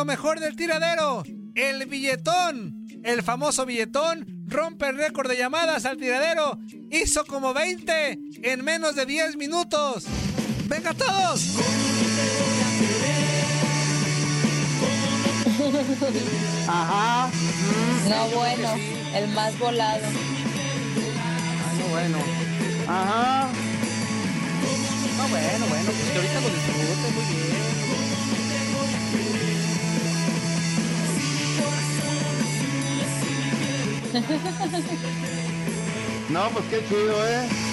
Lo mejor del tiradero, el billetón, el famoso billetón, rompe el récord de llamadas al tiradero. Hizo como 20 en menos de 10 minutos. ¡Venga todos! Ajá. No, bueno, el más volado. No, bueno. Ajá. No, bueno, bueno, pues que ahorita lo disfrute muy bien. No, pues qué chido, ¿eh?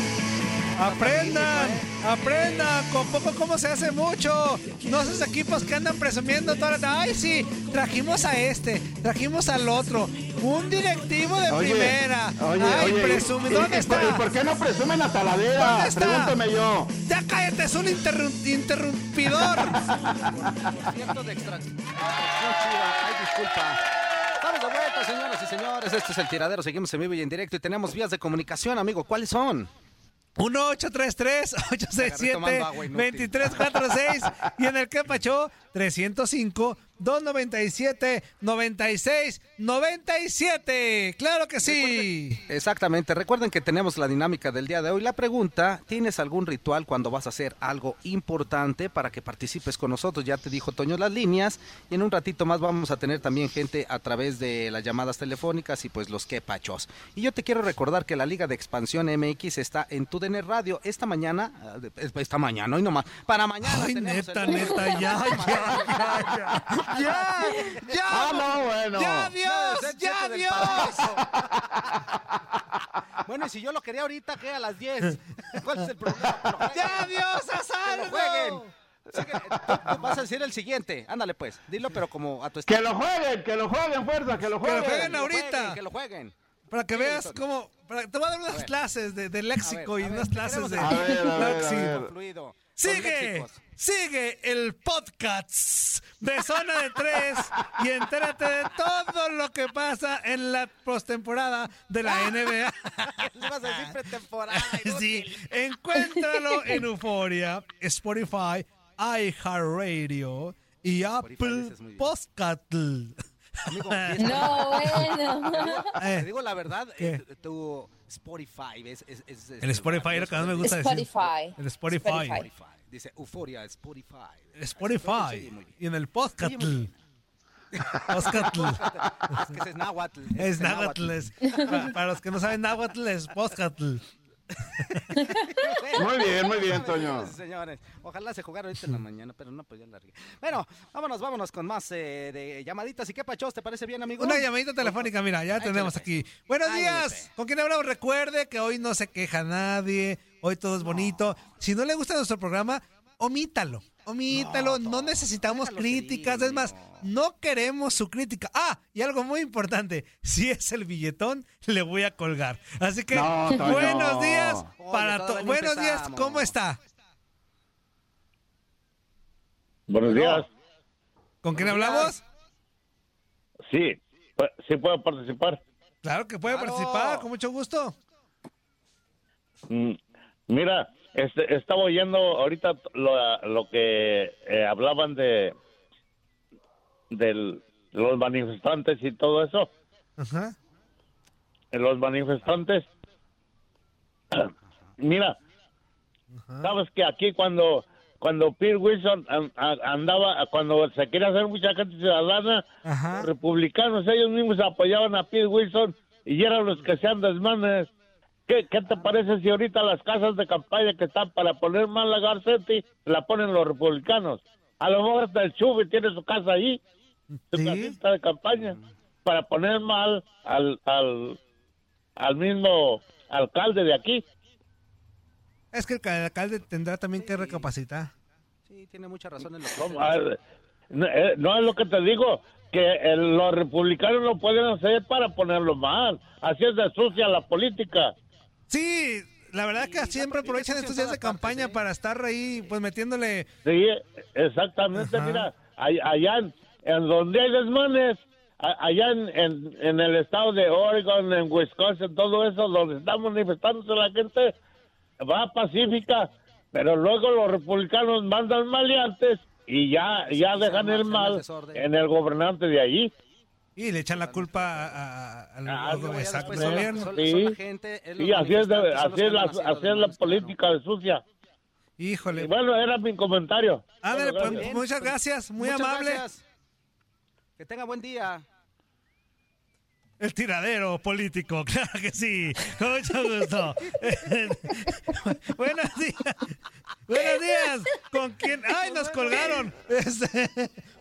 Aprendan, aprendan, con poco como se hace mucho. No esos equipos que andan presumiendo toda la... Ay, sí, trajimos a este, trajimos al otro. Un directivo de Oye, primera. Oye, Ay, oye, presume. ¿y- ¿Dónde y- está? ¿Y por qué no presumen a Talavera? ¿Dónde está? Pregúntame yo. Ya cállate, es un interrum- interrumpidor. Cierto de extra... Ay, disculpa. Estamos de vuelta, señoras y señores. Este es el tiradero. Seguimos en vivo y en directo y tenemos vías de comunicación, amigo. ¿Cuáles son? 1-833-867-2346 y en el que pachó 305-297-96-97. ¡Claro que sí! Exactamente. Recuerden que tenemos la dinámica del día de hoy. La pregunta, ¿tienes algún ritual cuando vas a hacer algo importante para que participes con nosotros? Ya te dijo Toño las líneas y en un ratito más vamos a tener también gente a través de las llamadas telefónicas y pues los quepachos. Y yo te quiero recordar que la Liga de Expansión MX está en tu DN Radio esta mañana, de- esta mañana, hoy nomás, para mañana. Ay, tenemos neta, el- neta, ya, ya, ya, ya, ya, ya, Ah, no, bueno. ya, Dios, No, ya, Dios. Bueno, y si yo lo quería ahorita, ¿qué? A las 10. ¿Cuál es el problema? Que. ¡Ya, Dios, haz Que lo algo! jueguen. Sigue, tú- tú vas a decir el siguiente. Ándale, pues. Dilo, pero como a tu Que estilo. lo jueguen, que lo jueguen, fuerza, que lo Que lo jueguen. Que lo ahorita. jueguen, Que lo jueguen. Para que Sí, veas cómo. para- te voy a dar unas ver. clases de, de léxico A ver, y a ver, unas clases de. A ver, a ver, que a sí. ver. Fluido. Sigue, sigue el podcast de Zona de Tres y entérate de todo lo que pasa en la postemporada de la NBA. Le vas a decir pretemporada. Sí, encuéntralo en Euforia, Spotify, iHeartRadio y Apple. Podcast. Amigo, No, bueno. Te digo la verdad, ¿Qué? eh, tu Spotify es... es, es- es- El Spotify es lo que más me gusta decir. Spotify. El Spotify. Spotify. Dice Euforia, Spotify. Spotify. Y en el podcast. Podcast. Es que es náhuatl. Es náhuatl. es- Para, para los que no saben náhuatl, es podcast. Muy bien, muy bien, Toño. Señores. Ojalá se jugara ahorita en la mañana, pero no, pues ya. Bueno, vámonos, vámonos con más eh, de llamaditas. ¿Y qué pachos? ¿Te parece bien, amigo? Una llamadita telefónica, mira, ya tenemos aquí. Buenos días. ¿Con quién hablamos? Recuerde que hoy no se queja nadie, hoy todo es bonito. Si no le gusta nuestro programa, omítalo. Omítalo, no, necesitamos críticas. Es más, no queremos su crítica. Ah, y algo muy importante, si es el billetón, le voy a colgar. Así que, No, buenos días para todos. Buenos días. ¿cómo está? Buenos días. ¿Con quién hablamos? Sí, sí puedo participar. Claro que puede Claro. participar, con mucho gusto. Mm, Mira, este, estaba oyendo ahorita lo, lo que eh, hablaban de del- los manifestantes y todo eso. Ajá. Eh, Los manifestantes. Mira, sabes que aquí cuando cuando Pete Wilson andaba, cuando se quería hacer mucha gente ciudadana, Ajá. republicanos ellos mismos apoyaban a Pete Wilson y eran los que hacían desmanes. ¿Qué, ¿Qué te parece si ahorita las casas de campaña que están para poner mal la Garcetti la ponen los republicanos? A lo mejor hasta el Chubi tiene su casa ahí, su Sí. casita de campaña, para poner mal al, al, al mismo alcalde de aquí. Es que el alcalde tendrá también que recapacitar. Sí, tiene mucha razón en lo que eh, no es lo que te digo, que el- los republicanos lo pueden hacer para ponerlo mal. Así es de sucia la política. Sí, la verdad Sí, que siempre aprovechan es estos días de partes, campaña ¿eh? para estar ahí, pues metiéndole. Sí, exactamente. Ajá. Mira, all- allá en, en donde hay desmanes, allá en, en, en el estado de Oregon, en Wisconsin, todo eso, donde está manifestándose la gente, va pacífica, pero luego los republicanos mandan maleantes y ya, ya dejan el mal en el gobernante de allí. Y le echan la culpa a- a- al Ah, al- gobierno. Sí. son la gente, es los Sí, así es, de- así es la, así es la política de sucia. Híjole. Y bueno, era mi comentario. Ándale, Bueno, pues, muchas gracias, muy Muchas amable. gracias. Que tenga buen día. El tiradero político, claro que sí. Con mucho gusto. Buenos días. Buenos días. ¿Con quién? ¡Ay, nos colgaron! Este,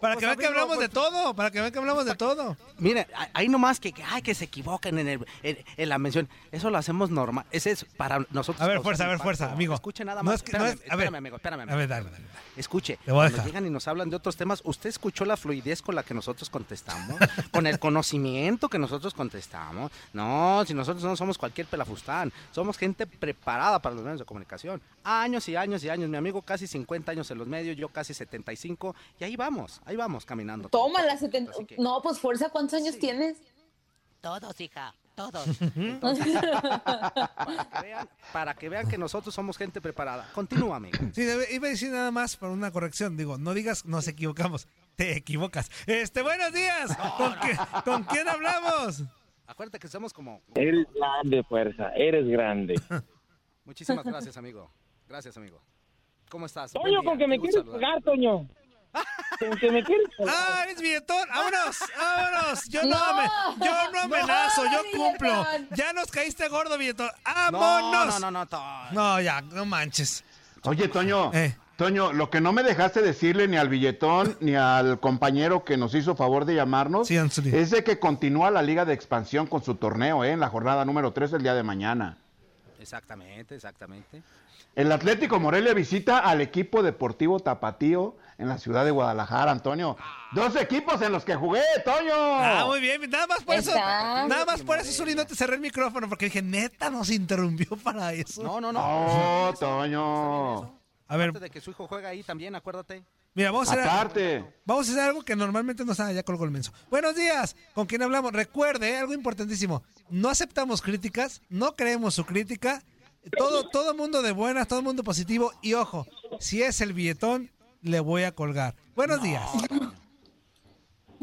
para Pues, que vean que amigo, hablamos de todo. Para que vean que hablamos de todo. Mire, a- ahí nomás que, que, ay, que se equivoquen en, el, en, en la mención. Eso lo hacemos normal. Ese es para nosotros. A ver, fuerza, a ver, fuerza, amigo. Escuche nada No más. es que- no espérame, es- a ver. espérame, amigo, espérame, A amigo. ver, dale, dale. dale. Escuche, cuando llegan y nos hablan de otros temas, ¿usted escuchó la fluidez con la que nosotros contestamos? ¿Con el conocimiento que nosotros contestamos? No, si nosotros no somos cualquier pelafustán, somos gente preparada para los medios de comunicación. Años y años y años, mi amigo casi 50 años en los medios, yo casi 75, y ahí vamos, ahí vamos caminando. Toma las 70. Así que- No, pues fuerza, ¿cuántos años tienes? Todos, hija, todos. Para que, vean, para que vean que nosotros somos gente preparada. Continúa, amigo. Sí, iba a decir nada más por una corrección. Digo, no digas nos equivocamos. Te equivocas. Este, buenos días. ¿Con, qué- ¿con quién hablamos? Acuérdate que somos como... Eres grande, fuerza, eres grande. Muchísimas gracias, amigo. Gracias, amigo. ¿Cómo estás? Toño, con que me quieres pegar, Toño. Con que me quieres pegar. ¡Ah, eres billetón! ¡Vámonos! ¡Vámonos! Yo no, No. yo no amenazo, yo No, cumplo. billetón. Ya nos caíste gordo, billetón. No, ¡Vámonos! no, no, no, Toño. No, ya, no manches. Oye, Toño, Eh. Toño, lo que no me dejaste decirle ni al billetón ni al compañero que nos hizo favor de llamarnos Sí, es de que continúa la Liga de Expansión con su torneo, ¿eh? En la jornada número 3 el día de mañana. Exactamente, exactamente. El Atlético Morelia visita al equipo deportivo Tapatío en la ciudad de Guadalajara, Antonio. Dos equipos en los que jugué, Toño. Ah, muy bien. Nada más por eso. Está. Nada más por eso, Zuli, no te cerré el micrófono porque dije, neta, nos interrumpió para eso. No, no, no. Está bien Toño. A ver, Aparte de que su hijo juega ahí también, acuérdate. mira, vamos a hacer. Aparte. Vamos a hacer algo que normalmente no sabe, ya colgó el menso. Buenos días, ¿con quién hablamos? Recuerde, eh, algo importantísimo, no aceptamos críticas, no creemos su crítica, todo, todo mundo de buenas, todo mundo positivo, y ojo, si es el billetón, le voy a colgar. Buenos días,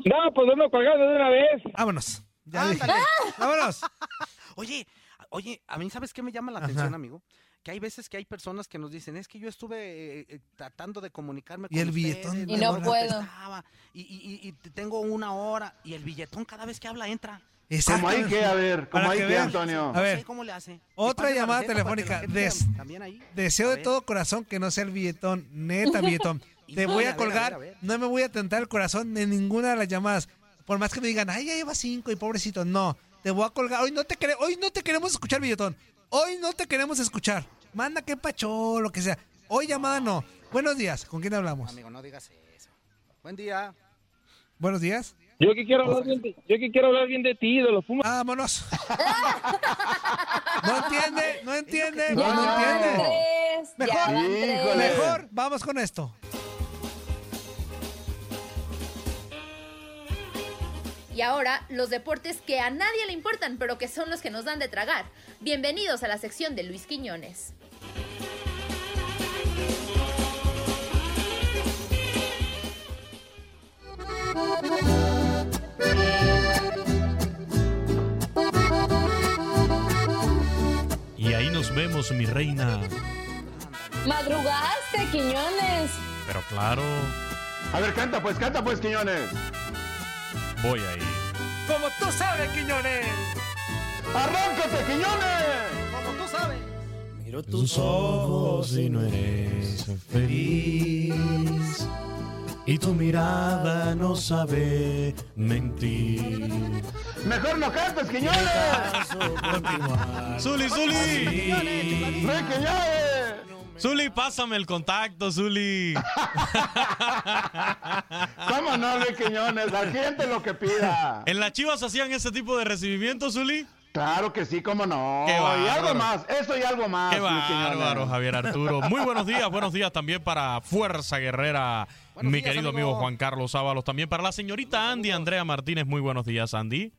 No, pues vamos colgando de una vez. vámonos. Ya dije. Ándale. Vámonos. Oye, oye, a mí, ¿sabes qué me llama la Ajá. atención, amigo? Que hay veces que hay personas que nos dicen, es que yo estuve eh, eh, tratando de comunicarme Y con el ustedes, billetón Y no puedo. Y, y- y- y tengo una hora, y el billetón cada vez que habla entra. ¿Cómo ahí qué? A ver, ¿cómo Para ahí que. Antonio? A ver, ¿Cómo le hace? otra llamada receta que telefónica. Des- ahí. deseo A de ver. todo corazón que no sea el billetón. Neta, billetón. Te voy A a ver, a colgar. ver, a ver. No me voy a tentar el corazón en ninguna de las llamadas. Por más que me digan, ay, ya lleva cinco y pobrecito. No, te voy a colgar. Hoy no te, hoy no te queremos escuchar, billetón. Hoy no te queremos escuchar. Manda que pacho, lo que sea. Hoy llamada no. Buenos días. ¿Con quién hablamos? Amigo, no digas eso. Buen día. Buenos días. Yo que quiero hablar bien de, yo que quiero hablar bien de ti, de los Pumas. Vámonos. No entiende, no entiende, no, entiende. tres, Mejor, mejor, vamos con esto. Y ahora, los deportes que a nadie le importan, pero que son los que nos dan de tragar. Bienvenidos a la sección de Luis Quiñones. Y ahí nos vemos, mi reina. Madrugaste, Quiñones. Pero claro, A ver, canta pues, canta pues, Quiñones. voy ahí. Como tú sabes, Quiñones. ¡Arráncate, Quiñones! Como tú sabes. Miro tus ojos y no eres feliz. Y tu mirada no sabe mentir. Mejor no cantes, Quiñones. Zuli, Zuli. ¡No, Quiñones! Zuli, pásame el contacto, Zuli. ¿Cómo no, Luis Quiñones? La gente lo que pida. ¿En las chivas hacían ese tipo de recibimiento, Zuli? Claro que sí, cómo no. Qué y bárbaro. algo más, eso y algo más. Qué bárbaro, Javier Arturo. Muy buenos días, buenos días también para Fuerza Guerrera, Buenos mi días, querido amigo. amigo Juan Carlos Ábalos. También para la señorita Andy Andrea Martínez. Muy buenos días, Andy.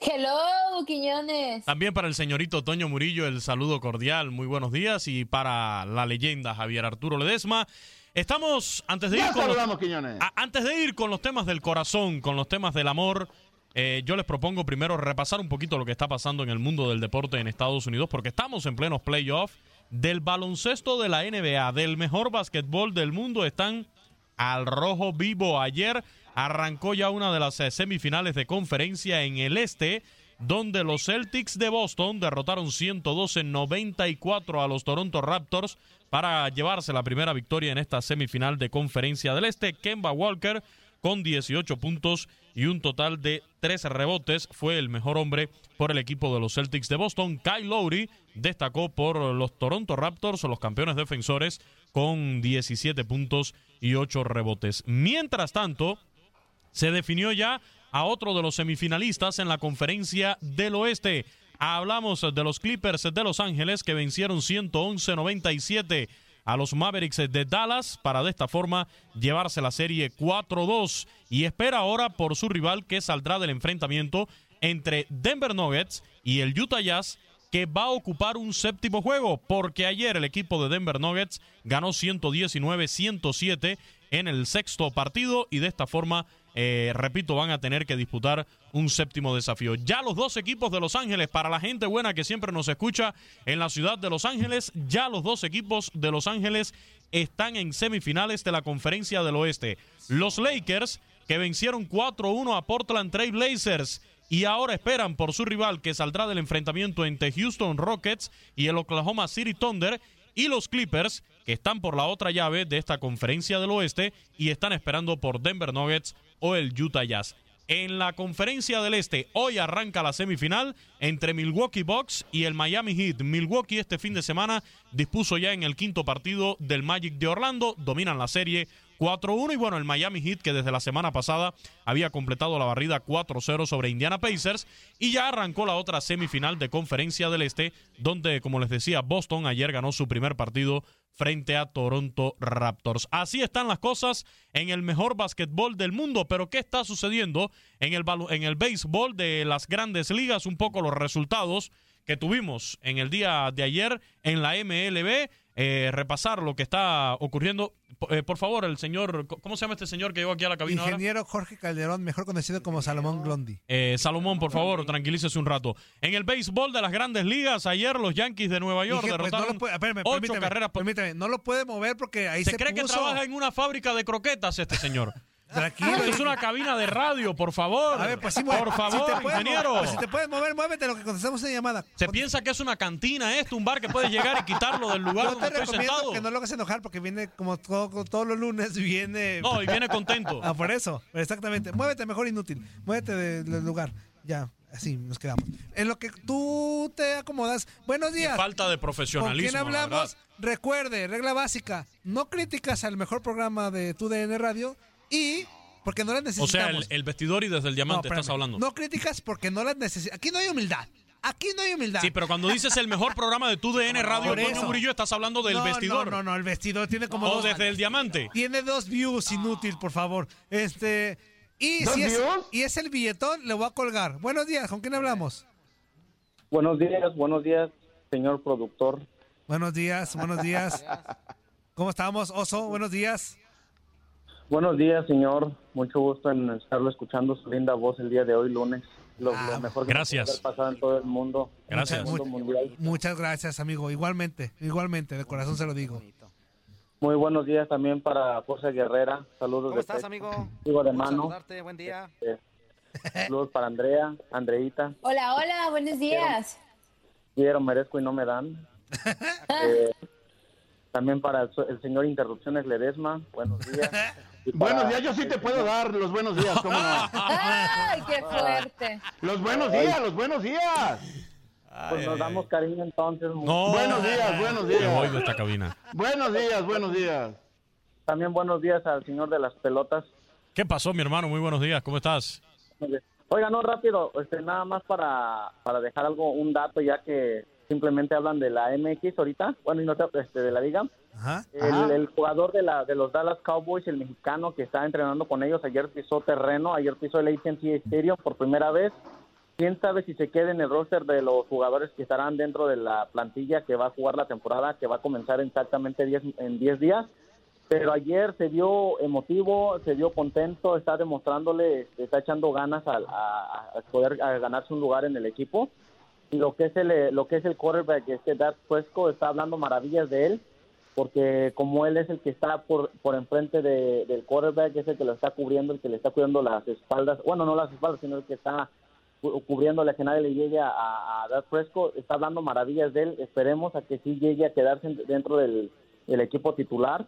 Hello, Quiñones. También para el señorito Toño Murillo, el saludo cordial, muy buenos días. Y para la leyenda Javier Arturo Ledesma. Estamos, antes de ir con los, Quiñones. a- antes de ir con los temas del corazón, con los temas del amor, eh, yo les propongo primero repasar un poquito lo que está pasando en el mundo del deporte en Estados Unidos, porque estamos en plenos playoffs del baloncesto de la NBA, del mejor básquetbol del mundo. Están al rojo vivo. Ayer arrancó ya una de las eh, semifinales de conferencia en el este, donde los Celtics de Boston derrotaron 112-94 a los Toronto Raptors para llevarse la primera victoria en esta semifinal de conferencia del este. Kemba Walker con 18 puntos y un total de 13 rebotes. Fue el mejor hombre por el equipo de los Celtics de Boston. Kyle Lowry destacó por los Toronto Raptors, los campeones defensores, con 17 puntos y 8 rebotes. Mientras tanto, se definió ya a otro de los semifinalistas en la conferencia del oeste. Hablamos de los Clippers de Los Ángeles que vencieron 111-97 a los Mavericks de Dallas para de esta forma llevarse la serie 4-2 y espera ahora por su rival que saldrá del enfrentamiento entre Denver Nuggets y el Utah Jazz que va a ocupar un séptimo juego porque ayer el equipo de Denver Nuggets ganó 119-107 en el sexto partido y de esta forma, eh, repito, van a tener que disputar un séptimo desafío. Ya los dos equipos de Los Ángeles, para la gente buena que siempre nos escucha en la ciudad de Los Ángeles, ya los dos equipos de Los Ángeles están en semifinales de la conferencia del oeste. Los Lakers, que vencieron 4-1 a Portland Trail Blazers y ahora esperan por su rival que saldrá del enfrentamiento entre Houston Rockets y el Oklahoma City Thunder y los Clippers que están por la otra llave de esta conferencia del oeste y están esperando por Denver Nuggets o el Utah Jazz. En la conferencia del este, hoy arranca la semifinal entre Milwaukee Bucks y el Miami Heat. Milwaukee este fin de semana dispuso ya en el quinto partido del Magic de Orlando, dominan la serie 4-1 y bueno, el Miami Heat que desde la semana pasada había completado la barrida 4-0 sobre Indiana Pacers y ya arrancó la otra semifinal de conferencia del Este donde como les decía Boston ayer ganó su primer partido frente a Toronto Raptors. Así están las cosas en el mejor básquetbol del mundo, pero ¿qué está sucediendo en el, en el béisbol de las grandes ligas? Un poco los resultados que tuvimos en el día de ayer en la MLB. Eh, repasar lo que está ocurriendo. Eh, por favor, el señor, ¿cómo se llama este señor que llegó aquí a la cabina ahora? Ingeniero Jorge Calderón, mejor conocido como Salomón Glondi. Eh, Salomón, por favor, tranquilícese un rato. En el béisbol de las grandes ligas, ayer los Yankees de Nueva York Dije, pues, no derrotaron puede- espérame, ocho permíteme, carreras. no lo puede mover porque ahí se, ¿Se cree que trabaja en una fábrica de croquetas este señor? Tranquilo. Esto es una cabina de radio, por favor. A ver, pues sí. Por favor, si ingeniero. pues si te puedes mover, muévete lo que contestamos en llamada. Se piensa que es una cantina esto, un bar que puedes llegar y quitarlo del lugar Yo donde te estoy recomiendo sentado. que no lo hagas enojar porque viene como todo- todos los lunes viene. No, y viene contento. Ah, por eso, exactamente. Muévete mejor inútil. Muévete de- del lugar. Ya, así nos quedamos. En lo que tú te acomodas. Buenos días. Falta de ¿Con profesionalismo. quién la hablamos? Recuerde, regla básica. No críticas al mejor programa de tu DN Radio y porque no las O necesitamos. sea, el, el vestidor y desde el diamante No, estás hablando. No críticas porque no las necesitamos. Aquí no hay humildad. Aquí no hay humildad. Sí, pero cuando dices el mejor programa de tu DN Radio, eso. Murillo, estás hablando del No, vestidor. No, no, no, el vestidor tiene como O dos. desde el diamante. Tiene dos views inútil, por favor. Este. Y ¿Dos si es, views? y es el billetón, le voy a colgar. Buenos días, ¿con quién hablamos? Buenos días, buenos días, señor productor. Buenos días, buenos días. ¿Cómo estamos, Oso? Buenos días. Buenos días, señor. Mucho gusto en estarlo escuchando su linda voz el día de hoy, lunes. Lo, Ah, lo mejor que gracias. pasado en todo el mundo. Gracias. En el mundo mundial. Muchas gracias, amigo. Igualmente, igualmente, de corazón se lo digo. Muy buenos días también para Fuerza Guerrera. Saludos ¿Cómo de estás, amigo? Digo de mano. saludarte, buen día. Eh, saludos para Andrea, Andreita. Hola, hola, buenos días. Quiero, merezco y no me dan. Eh, también para el, el señor Interrupciones Ledesma. Buenos días. Buenos días, yo sí te puedo dar los buenos días, ¿cómo no? ¡Ay, qué fuerte! Los buenos días, los buenos días. Pues nos damos cariño entonces. No. Buenos días, buenos Me días. voy de esta cabina. Buenos días, buenos días. También buenos días al señor de las pelotas. ¿Qué pasó, mi hermano? Muy buenos días. ¿Cómo estás? Oiga, no, rápido, este, nada más para, para dejar algo, un dato, ya que simplemente hablan de la MX ahorita, bueno, y no te- este, de la liga. Ajá. El, el jugador de, la, de los Dallas Cowboys, el mexicano que está entrenando con ellos, ayer pisó terreno, ayer pisó el AT&T Stadium por primera vez. ¿Quién sabe si se queda en el roster de los jugadores que estarán dentro de la plantilla que va a jugar la temporada, que va a comenzar exactamente 10 en 10 días? Pero ayer se vio emotivo, se vio contento, está demostrándole, está echando ganas al- a, a poder a ganarse un lugar en el equipo. Y lo que es el, lo que es el quarterback, este Dak Prescott, está hablando maravillas de él porque como él es el que está por, por enfrente de- del quarterback, es el que lo está cubriendo, el que le está cuidando las espaldas, bueno, no las espaldas, sino el que está cu- cubriéndole que nadie le llegue a, Dak Prescott, está hablando maravillas de él, esperemos a que sí llegue a quedarse en- dentro del, del equipo titular,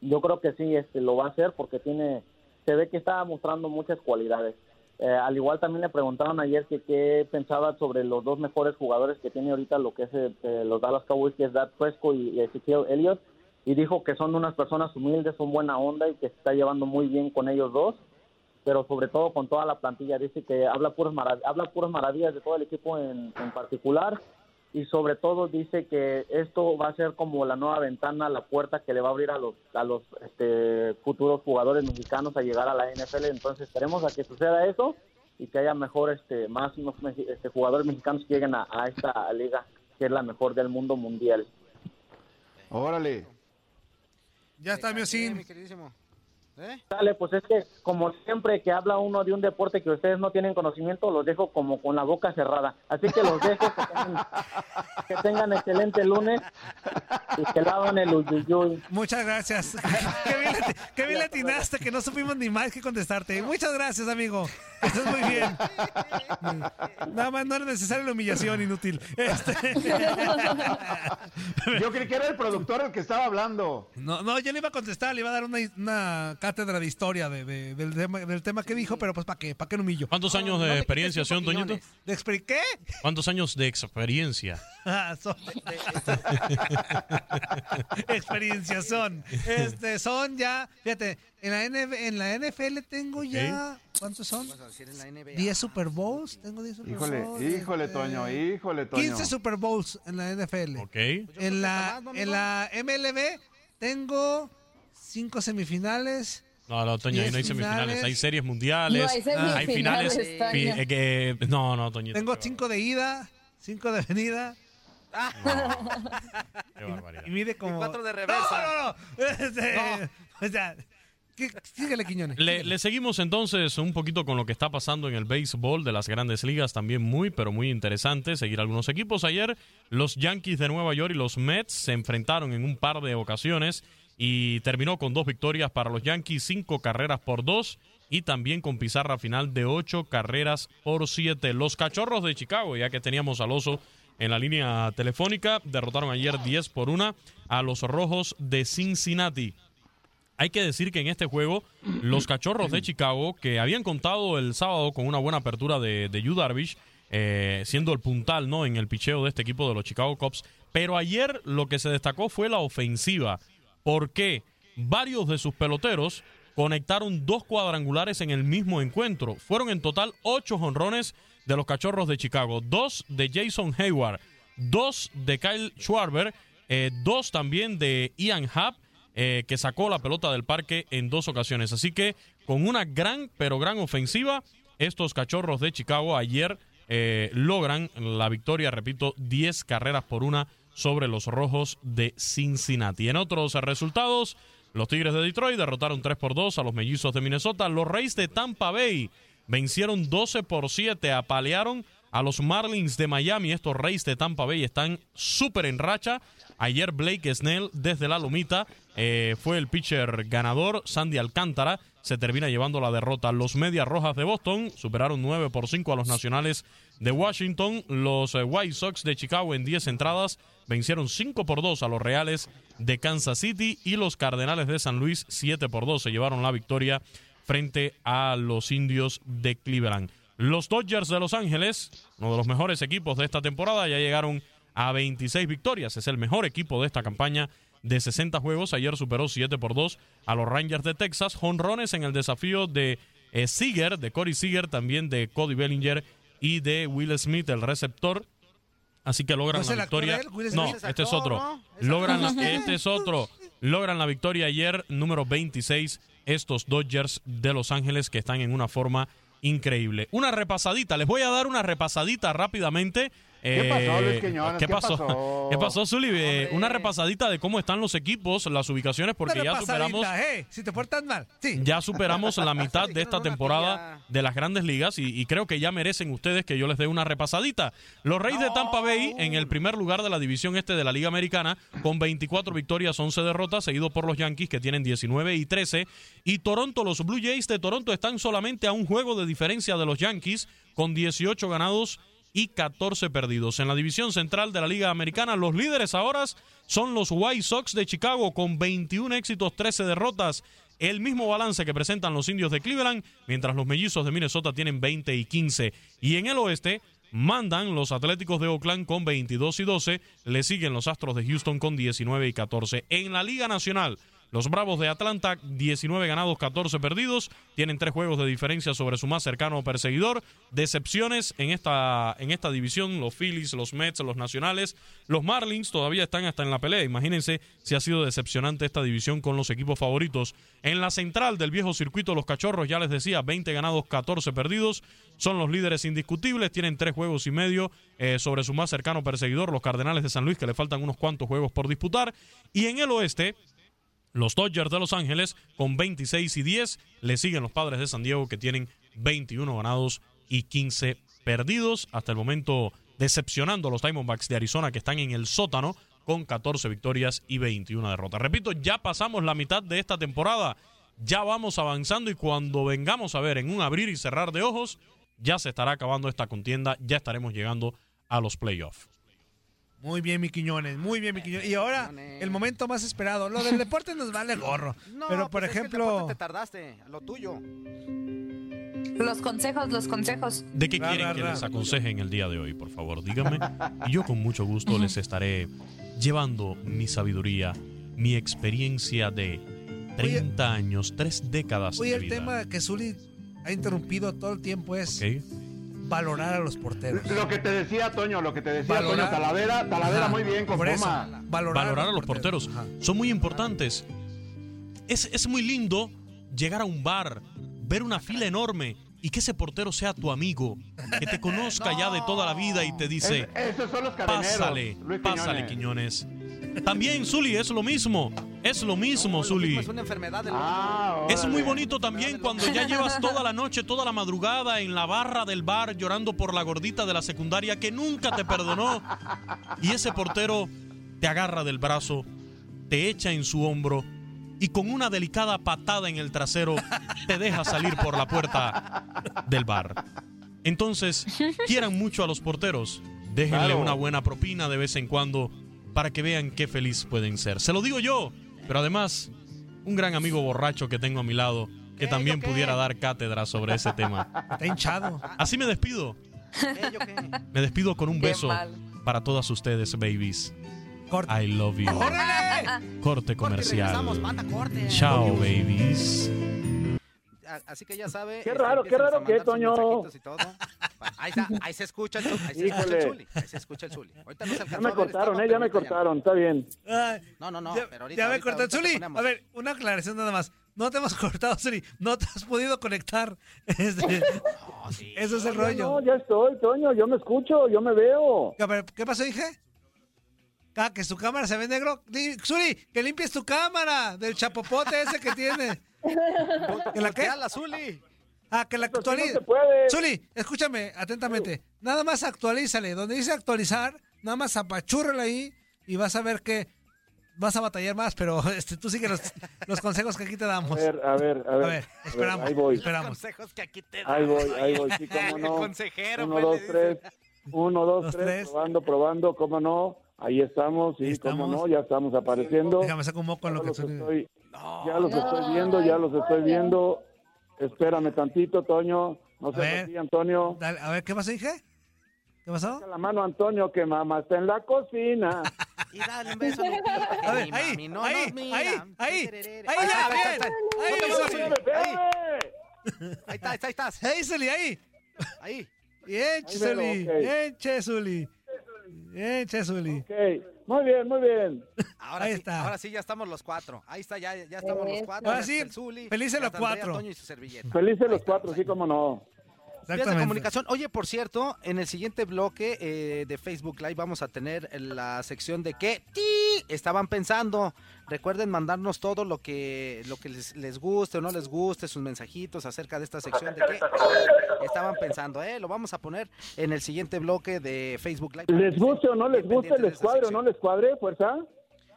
yo creo que sí este, lo va a hacer porque tiene, se ve que está mostrando muchas cualidades. Eh, al igual también le preguntaron ayer que qué pensaba sobre los dos mejores jugadores que tiene ahorita lo que es eh, los Dallas Cowboys, que es Dak Prescott y, Ezekiel Elliott, y dijo que son unas personas humildes, son buena onda y que se está llevando muy bien con ellos dos, pero sobre todo con toda la plantilla. Dice que habla puras, habla puras maravillas de todo el equipo en, en particular y sobre todo dice que esto va a ser como la nueva ventana, la puerta que le va a abrir a los a los este, futuros jugadores mexicanos a llegar a la NFL. Entonces esperemos a que suceda eso y que haya mejor este más este, jugadores mexicanos que lleguen a, a esta liga que es la mejor del mundo mundial. Órale. Ya está, mi queridísimo. ¿Eh? Dale, pues es que como siempre que habla uno de un deporte que ustedes no tienen conocimiento, los dejo como con la boca cerrada. Así que los dejo, que tengan, que tengan excelente lunes y que lavan el uyuyuy. Muchas gracias. qué bien, le- qué bien atinaste que no supimos ni más que contestarte. Muchas gracias, amigo. Estás muy bien. Nada más no era necesaria la humillación inútil. Este- Yo creí que era el productor el que estaba hablando. No, no, yo le iba a contestar, le iba a dar una, una cátedra de historia de- de- del, tema, del tema que dijo, pero pues ¿para qué? ¿Para qué lo humillo? ¿Cuántos años de experiencia son, Toñito? ¿De exper- qué? ¿Cuántos años de experiencia? Ah, son- Experiencias son. Este, son ya, fíjate, en la, NF en la NFL tengo ya, ¿cuántos son? En la NBA. 10 Super Bowls, tengo 10 Super Híjole, Bowls. híjole, este, Toño, híjole, Toño. 15 Super Bowls en la NFL. Ok. En la, en la MLB tengo 5 semifinales. No, no, Toño, ahí no hay semifinales. finales. Hay series mundiales. No hay semifinales, hay finales. Toño. fi- eh, que- no, no, Toñito. Tengo 5 de ida, 5 de venida. Qué barbaridad. Y mide como. cuatro de reversa. No, no, no. Este, O sea, ¿qué- síguele, Quiñones. Le, le seguimos entonces un poquito con lo que está pasando en el béisbol de las grandes ligas, también muy, pero muy interesante seguir algunos equipos. Ayer los Yankees de Nueva York y los Mets se enfrentaron en un par de ocasiones y terminó con dos victorias para los Yankees, cinco carreras por dos y también con pizarra final de ocho carreras por siete. Los Cachorros de Chicago, ya que teníamos al oso en la línea telefónica, derrotaron ayer 10 por una a los Rojos de Cincinnati. Hay que decir que en este juego los Cachorros de Chicago, que habían contado el sábado con una buena apertura de, de Yu Darvish, eh, siendo el puntal ¿no? en el picheo de este equipo de los Chicago Cubs, pero ayer lo que se destacó fue la ofensiva, porque varios de sus peloteros conectaron dos cuadrangulares en el mismo encuentro. Fueron en total ocho jonrones de los Cachorros de Chicago, dos de Jason Hayward, dos de Kyle Schwarber, eh, dos también de Ian Happ, eh, que sacó la pelota del parque en dos ocasiones. Así que con una gran, pero gran ofensiva, estos Cachorros de Chicago ayer eh, logran la victoria, repito, 10 carreras por una sobre los Rojos de Cincinnati. En otros resultados, los Tigres de Detroit derrotaron 3 por 2 a los Mellizos de Minnesota. Los Reyes de Tampa Bay vencieron 12 por 7, apalearon a los Marlins de Miami. Estos Reyes de Tampa Bay están súper en racha. Ayer Blake Snell desde la Lomita eh, fue el pitcher ganador. Sandy Alcántara se termina llevando la derrota. Los Medias Rojas de Boston superaron 9 por 5 a los Nacionales de Washington. Los eh, White Sox de Chicago en 10 entradas vencieron 5 por 2 a los Reales de Kansas City y los Cardenales de San Luis 7 por 2 se llevaron la victoria frente a los Indios de Cleveland. Los Dodgers de Los Ángeles, uno de los mejores equipos de esta temporada, ya llegaron a 26 victorias. Es el mejor equipo de esta campaña de 60 juegos. Ayer superó 7 por 2 a los Rangers de Texas. Honrones en el desafío de eh, de Corey Seager, también de Cody Bellinger y de Will Smith, el receptor. Así que logran ¿No es la victoria. él? No, es este actor, es otro. Logran la- este es otro. Logran la victoria ayer, número 26, estos Dodgers de Los Ángeles que están en una forma increíble. Una repasadita, les voy a dar una repasadita rápidamente. ¿Qué Eh, pasó, Luis Quiñones? ¿Qué ¿Qué pasó? pasó? ¿Qué pasó, Zuli? Eh, una repasadita de cómo están los equipos, las ubicaciones, porque Una ya superamos eh, si te portas mal. Sí. ya superamos la mitad de esta temporada de las grandes ligas y, y creo que ya merecen ustedes que yo les dé una repasadita. Los Reyes de Tampa Bay en el primer lugar de la división este de la Liga Americana con 24 victorias, 11 derrotas, seguido por los Yankees que tienen 19 y 13. Y Toronto, los Blue Jays de Toronto están solamente a un juego de diferencia de los Yankees con 18 ganados y 14 perdidos. En la división central de la Liga Americana, los líderes ahora son los White Sox de Chicago con 21 éxitos, 13 derrotas. El mismo balance que presentan los indios de Cleveland, mientras los mellizos de Minnesota tienen 20 y 15. Y en el oeste mandan los Atléticos de Oakland con 22 y 12, le siguen los Astros de Houston con 19 y 14. En la Liga Nacional, los Bravos de Atlanta, 19 ganados, 14 perdidos. Tienen tres juegos de diferencia sobre su más cercano perseguidor. Decepciones en esta, en esta división, los Phillies, los Mets, los Nacionales. Los Marlins todavía están hasta en la pelea. Imagínense si ha sido decepcionante esta división con los equipos favoritos. En la central del viejo circuito, los Cachorros, ya les decía, 20 ganados, 14 perdidos. Son los líderes indiscutibles. Tienen tres juegos y medio eh, sobre su más cercano perseguidor, los Cardenales de San Luis, que le faltan unos cuantos juegos por disputar. Y en el oeste, los Dodgers de Los Ángeles con 26 y 10. Le siguen los Padres de San Diego que tienen 21 ganados y 15 perdidos. Hasta el momento decepcionando a los Diamondbacks de Arizona que están en el sótano con 14 victorias y 21 derrotas. Repito, ya pasamos la mitad de esta temporada. Ya vamos avanzando y cuando vengamos a ver en un abrir y cerrar de ojos, ya se estará acabando esta contienda, ya estaremos llegando a los playoffs. Muy bien, mi Quiñones, muy bien, mi Quiñones. Y ahora, el momento más esperado. Lo del deporte nos vale gorro. No, pero, por pues es que el ejemplo... deporte te tardaste, lo tuyo. Los consejos, los consejos. ¿De qué Ra, quieren ra, que ra. les aconsejen el día de hoy? Por favor, díganme. Y yo con mucho gusto les estaré llevando mi sabiduría, mi experiencia de 30 años, tres décadas Oye, de el tema que Zuli ha interrumpido todo el tiempo es ¿ok? Valorar a los porteros. Lo que te decía Toño, lo que te decía Valorar- Toño Talavera, Talavera Ajá, muy bien con eso, Puma. valorar, Valorar a los porteros. Son muy importantes. Es, es muy lindo llegar a un bar, ver una fila enorme y que ese portero sea tu amigo, que te conozca ya de toda la vida y te dice, Es- esos son los pásale, Luis pásale, Quiñones. También, Zuli, es lo mismo. Es lo mismo, Zuli. Es una enfermedad del Ah, Es muy bonito también cuando ya llevas toda la noche, toda la madrugada en la barra del bar llorando por la gordita de la secundaria que nunca te perdonó. Y ese portero te agarra del brazo, te echa en su hombro y con una delicada patada en el trasero te deja salir por la puerta del bar. Entonces, quieran mucho a los porteros, déjenle Claro. una buena propina de vez en cuando para que vean qué feliz pueden ser. Se lo digo yo, pero además, un gran amigo borracho que tengo a mi lado que también pudiera dar cátedra sobre ese tema. Está hinchado. Así me despido. Me despido con un Qué beso mal. para todas ustedes, babies. Corte. I love you. Corte comercial. regresamos, manda corte. Chao, babies. Así que ya sabe. Qué este, raro, qué raro que, Toño. Ahí, está, ahí se escucha el, ahí se escucha el. Zuli. Ahí se escucha el Zuli. Ahorita no se Ya alcanzó me a ver, cortaron, eh, ya me cortaron, está bien. No, no, no, ya, pero ahorita- ya me te Zuli, a ver, una aclaración nada más. No te hemos cortado, Zuli. No te has podido conectar. Este, Eso es el Ya rollo. No, ya estoy, Toño, yo me escucho, yo me veo. ¿qué pasó, hija? Ah, que su cámara se ve negro. Zuli, que limpies tu cámara del chapopote ese que tiene. ¿Que la qué? la Zuli. Ah, que la no actualice. se puede. Zuli, escúchame atentamente. Nada más actualízale. Donde dice actualizar, nada más apachúrrale ahí y vas a ver que vas a batallar más, pero este, tú sigue los, los consejos que aquí te A damos. ver, a ver, a ver. A ver, esperamos, ahí voy. esperamos. consejos que aquí te Ahí voy, ahí voy, sí, cómo no. consejero, Uno, pues, dos, tres. Uno, dos, Dos, tres. tres. Probando, probando, cómo no. Ahí estamos, sí, cómo no, ya estamos apareciendo. Déjame sacar un moco en lo que los estoy, ya los estoy viendo, ya los estoy viendo. Espérame tantito, Toño. No A ver. así, Antonio. Dale, a ver, ¿qué pasó, hija? ¿Qué pasó? Saca la mano, Antonio, que mamá está en la cocina. Y dale un beso a ver, mi ahí, no ahí, nos mira. ahí, ahí, ahí, Ahí ya, está, ahí bien. está, Ahí. Ahí, ahí está, ahí está, ahí estás. Ahí, Zuli, ahí. Ahí. Bien, Chesuli. Bien, Chesuli. Bien, Chesuli. Ok, muy bien, muy bien. Ahora Ahí sí, está. ahora sí ya estamos los cuatro. Ahí está, ya, ya estamos los cuatro. Ahora sí, felices los cuatro. Toño y su servilleta. Felices los cuatro, sí, cómo no. Vías de comunicación. Oye, por cierto, en el siguiente bloque eh, de Facebook Live vamos a tener la sección de qué ti estaban pensando. Recuerden mandarnos todo lo que lo que les, les guste o no les guste, sus mensajitos acerca de esta sección de qué ti estaban pensando. ¿eh? Lo vamos a poner en el siguiente bloque de Facebook Live. ¿Les guste o no les guste, les cuadre o no les cuadre, fuerza?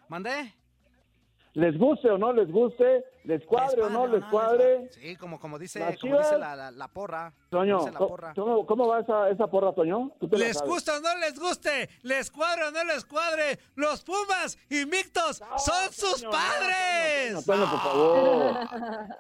¿Mandé? ¿Les guste o no les guste, les cuadre o no les cuadre? Sí, como, como dice, Las como dice la, la- la porra. Toño, Dice la ¿cómo, porra. cómo- cómo va esa, esa porra, Toño? ¿Tú te la Les gusta o no les guste, les cuadre o no les cuadre, los Pumas invictos son sus padres. Toño, por favor.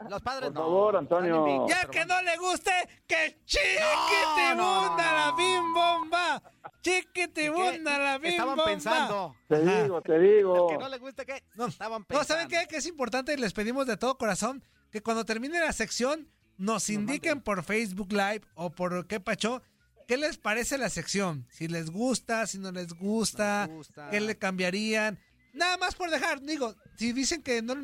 Los padres Por no. favor, Antonio. Están Y invictos, al que no le guste, que chiquitibunda la bim bomba. Chiquitibunda la bim Estaban pensando. Te digo, te digo. Que no le guste que estaban No, pensando. ¿saben qué? Que es importante y les pedimos de todo corazón que cuando termine la sección nos indiquen por Facebook Live o por qué pacho qué les parece la sección. Si les gusta, si no les gusta, gusta. qué le cambiarían. Nada más por dejar, digo, si dicen que no,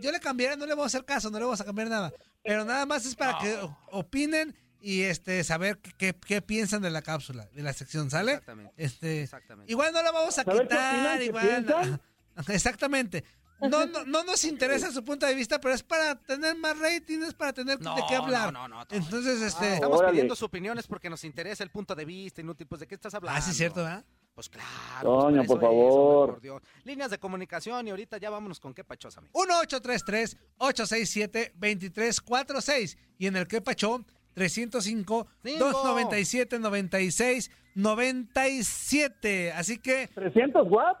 yo le cambiaría, no le voy a hacer caso, no le vamos a cambiar nada. Pero nada más es para que opinen y este saber qué, qué- piensan de la cápsula, de la sección, ¿sale? Exactamente. Este, Exactamente. Igual no la vamos a ¿Saber qué quitar, igual. Exactamente. No, no, no nos interesa su punto de vista, pero es para tener más rating, es para tener No, de qué hablar. no, no, no, Entonces, este. Estamos Órale. pidiendo sus opiniones porque nos interesa el punto de vista inútil. Pues, ¿de qué estás hablando? Ah, sí, cierto, ¿verdad? Pues claro. Toño, pues, por es, favor. por Dios. Líneas de comunicación y ahorita ya vámonos con qué pachosa, amigo. 1-833-867-2346. Y en el que pachó, 305-297-96-97. Así que. ¿300 watts?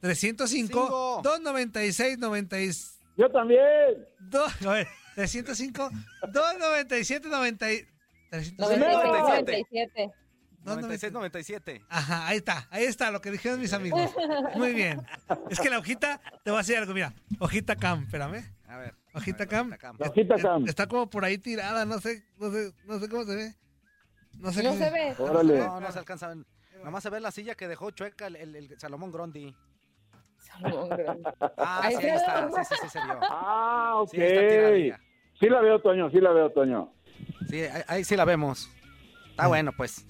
305 296 96 Yo también. a ver, 305 297 90 97. 96, 97. Ajá, ahí está, ahí está lo que dijeron mis amigos. Muy bien. Es que la hojita, te voy a decir algo, mira, hojita cam, espérame. A ver. Hojita cam. La hojita cam. Está como por ahí tirada, no sé, no sé, no sé cómo se ve. No sé No cómo- se ve. Órale. No, no se alcanza. a ver. Nomás se ve la silla que dejó chueca el, el- el Salomón Grondi. Ah, sí, ahí está. Sí, sí, sí, se vio. Ah, ok. Sí, está. Sí la veo, Toño, sí la veo, Toño. Sí, ahí, ahí sí la vemos. Está bueno, pues.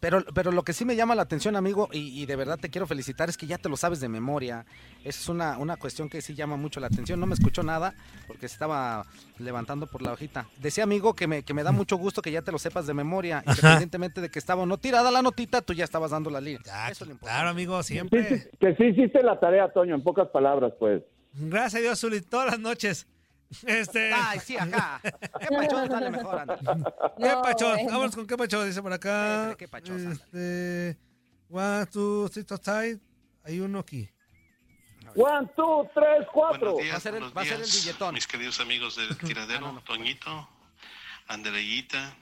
Pero, pero lo que sí me llama la atención, amigo, y, y de verdad te quiero felicitar, es que ya te lo sabes de memoria. Esa es una, una cuestión que sí llama mucho la atención. No me escuchó nada porque se estaba levantando por la hojita. Decía, amigo, que me, que me da mucho gusto que ya te lo sepas de memoria. Independientemente de que estaba o no tirada la notita, tú ya estabas dando la línea. Eso es lo importante. Claro, amigo, Sí, siempre. sí, que sí hiciste la tarea, Toño, en pocas palabras, pues. Gracias a Dios, Zuli, todas las noches. Este. Ay, sí, acá. ¿Qué pachón sale mejor, anda? ¿Qué No, pachón? bueno. Vámonos con qué pachón, dice por acá. ¿Qué pachón. Este. One, two, three, outside. Hay uno aquí. One, two, tres, cuatro. Va a ser el, va a ser el billetón. Mis queridos amigos del tiradero, Toñito, Andreita,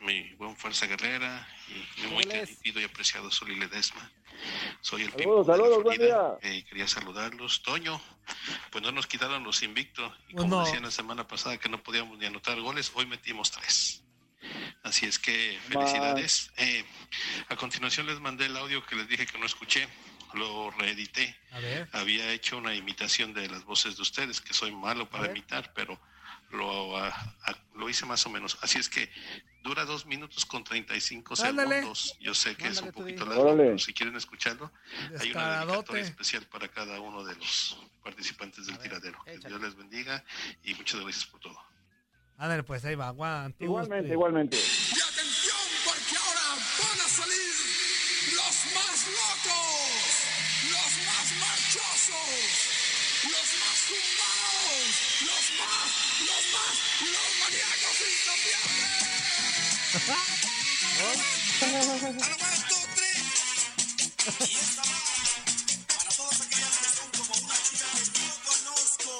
mi buen Fuerza Guerrera y mi muy querido y apreciado Zuli Ledesma. Soy el Saludos, saludos, buen. Eh, quería saludarlos. Toño, pues no nos quitaron los invictos. Y Pues como no. decían la semana pasada que no podíamos ni anotar goles, hoy metimos tres. Así es que felicidades. Eh, a continuación les mandé el audio que les dije que no escuché. Lo reedité. A ver. Había hecho una imitación de las voces de ustedes, que soy malo para imitar, pero lo, ah, ah, lo hice más o menos. Así es que dura dos minutos con 35 Ándale. segundos. Yo sé que es un Ándale, poquito largo, Órale. pero si quieren escucharlo, hay una dedicatoria especial para cada uno de los participantes del tiradero. Que Dios les bendiga y muchas gracias por todo. Ándale, pues ahí va. One, two, Igualmente, three. igualmente. Y atención, porque ahora van a salir los más locos, los más marchosos, los más zumbados, los más, los más, los maníacos insaciables. Alberto Tri. Y esta va para todas aquellas que son como una chica que yo conozco.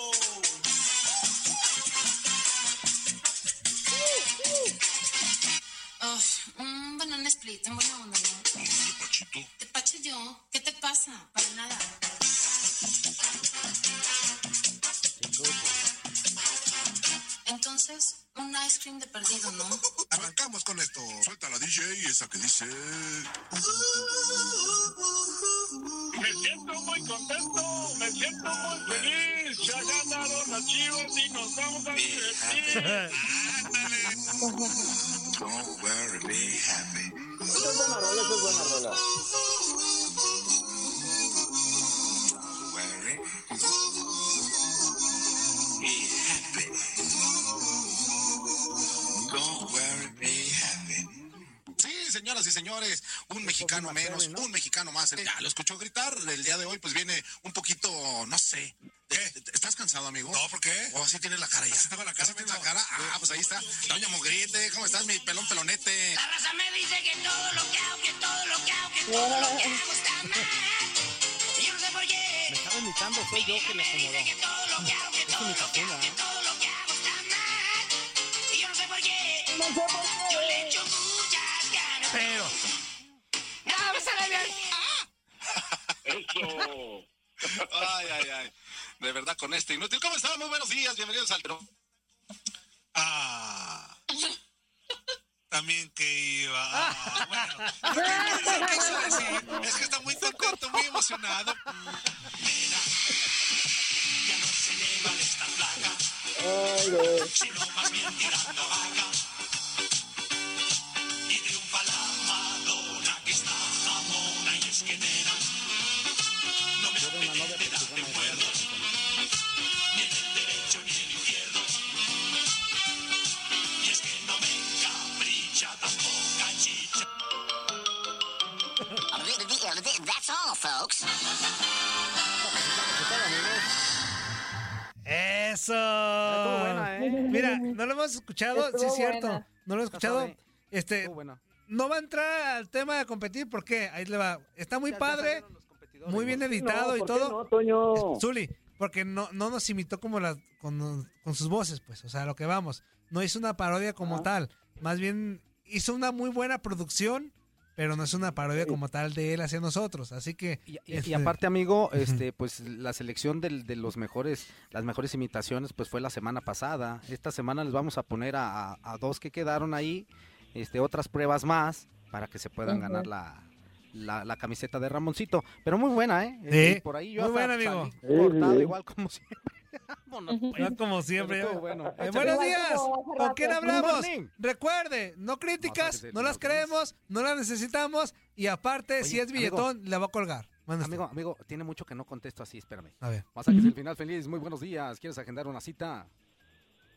Uf, un banana split en buena onda, ¿no? ¿Te pacho yo? ¿Qué te pasa? Para nada. Entonces, un ice cream de perdido, ¿no? Arrancamos con esto. Suelta la DJ esa que dice. Me siento muy contento, me siento muy feliz. Ya ganaron las chivas y nos vamos a divertir. Don't worry, be happy. Esa es buena rola, esa es buena rola. Sí, señoras y señores, un mexicano menos, un mexicano más. Ya lo escuchó gritar. El día de hoy, pues viene un poquito, no sé. ¿Qué? ¿Estás cansado, amigo? No, ¿por qué? ¿O así tienes la cara ya? ¿Así tengo la cara? ¿Así tienes la cara? Ah, pues ahí está. Doña Mogrite, ¿cómo estás, mi pelón pelonete? La raza me dice que todo lo que hago, que todo lo que hago, que todo lo que hago está mal. Estaba imitando, soy yo que le acomodó. Es imitación, ¿eh? no sé por qué. Yo le echo muchas ganas. Pero. ¡No me sale bien! Eso. Ay, ay, ay. De verdad, con este inútil. ¿Cómo están? Muy buenos días. Bienvenidos al tro. Ah. También que iba. Ah, bueno. Es que está muy contento, muy emocionado. Plaga, sino más bien tirando vaca. Y triunfa la Madonna que está jamona y es que nena. No me apetece darte muertos, ni en el derecho ni en el izquierdo. Y es que no me encapricha tampoco chicha. That's all, folks. Eso. buena, ¿eh? Mira, no lo hemos escuchado, sí es cierto. buena. No lo he escuchado. Este, no va a entrar al tema de competir, ¿por qué? Ahí le va. Está muy padre, muy bien editado No, y ¿por qué todo. no, Toño? Zuli, porque no, no nos imitó como las con, con sus voces, pues, o sea, lo que vamos. No hizo una parodia como tal, más bien hizo una muy buena producción, pero no es una parodia como tal de él hacia nosotros, así que... Y, este, y aparte, amigo, este, pues la selección del- de los mejores, las mejores imitaciones, pues fue la semana pasada. Esta semana les vamos a poner a, a- a dos que quedaron ahí, este, otras pruebas más para que se puedan ganar la, la, la camiseta de Ramoncito. Pero muy buena, ¿eh? Sí, Por ahí yo muy buena, amigo. cortado Sí, sí. igual como siempre. Pues. No como siempre. Estuvo bueno. Eh, buenos días. ¿Con quién hablamos? Recuerde, no críticas, no las queremos, no las necesitamos y aparte, si es billetón, le va a colgar. Amigo, amigo, tiene mucho que no contesto así, espérame. A ver. Masajes el final feliz, muy buenos días. ¿Quieres agendar una cita?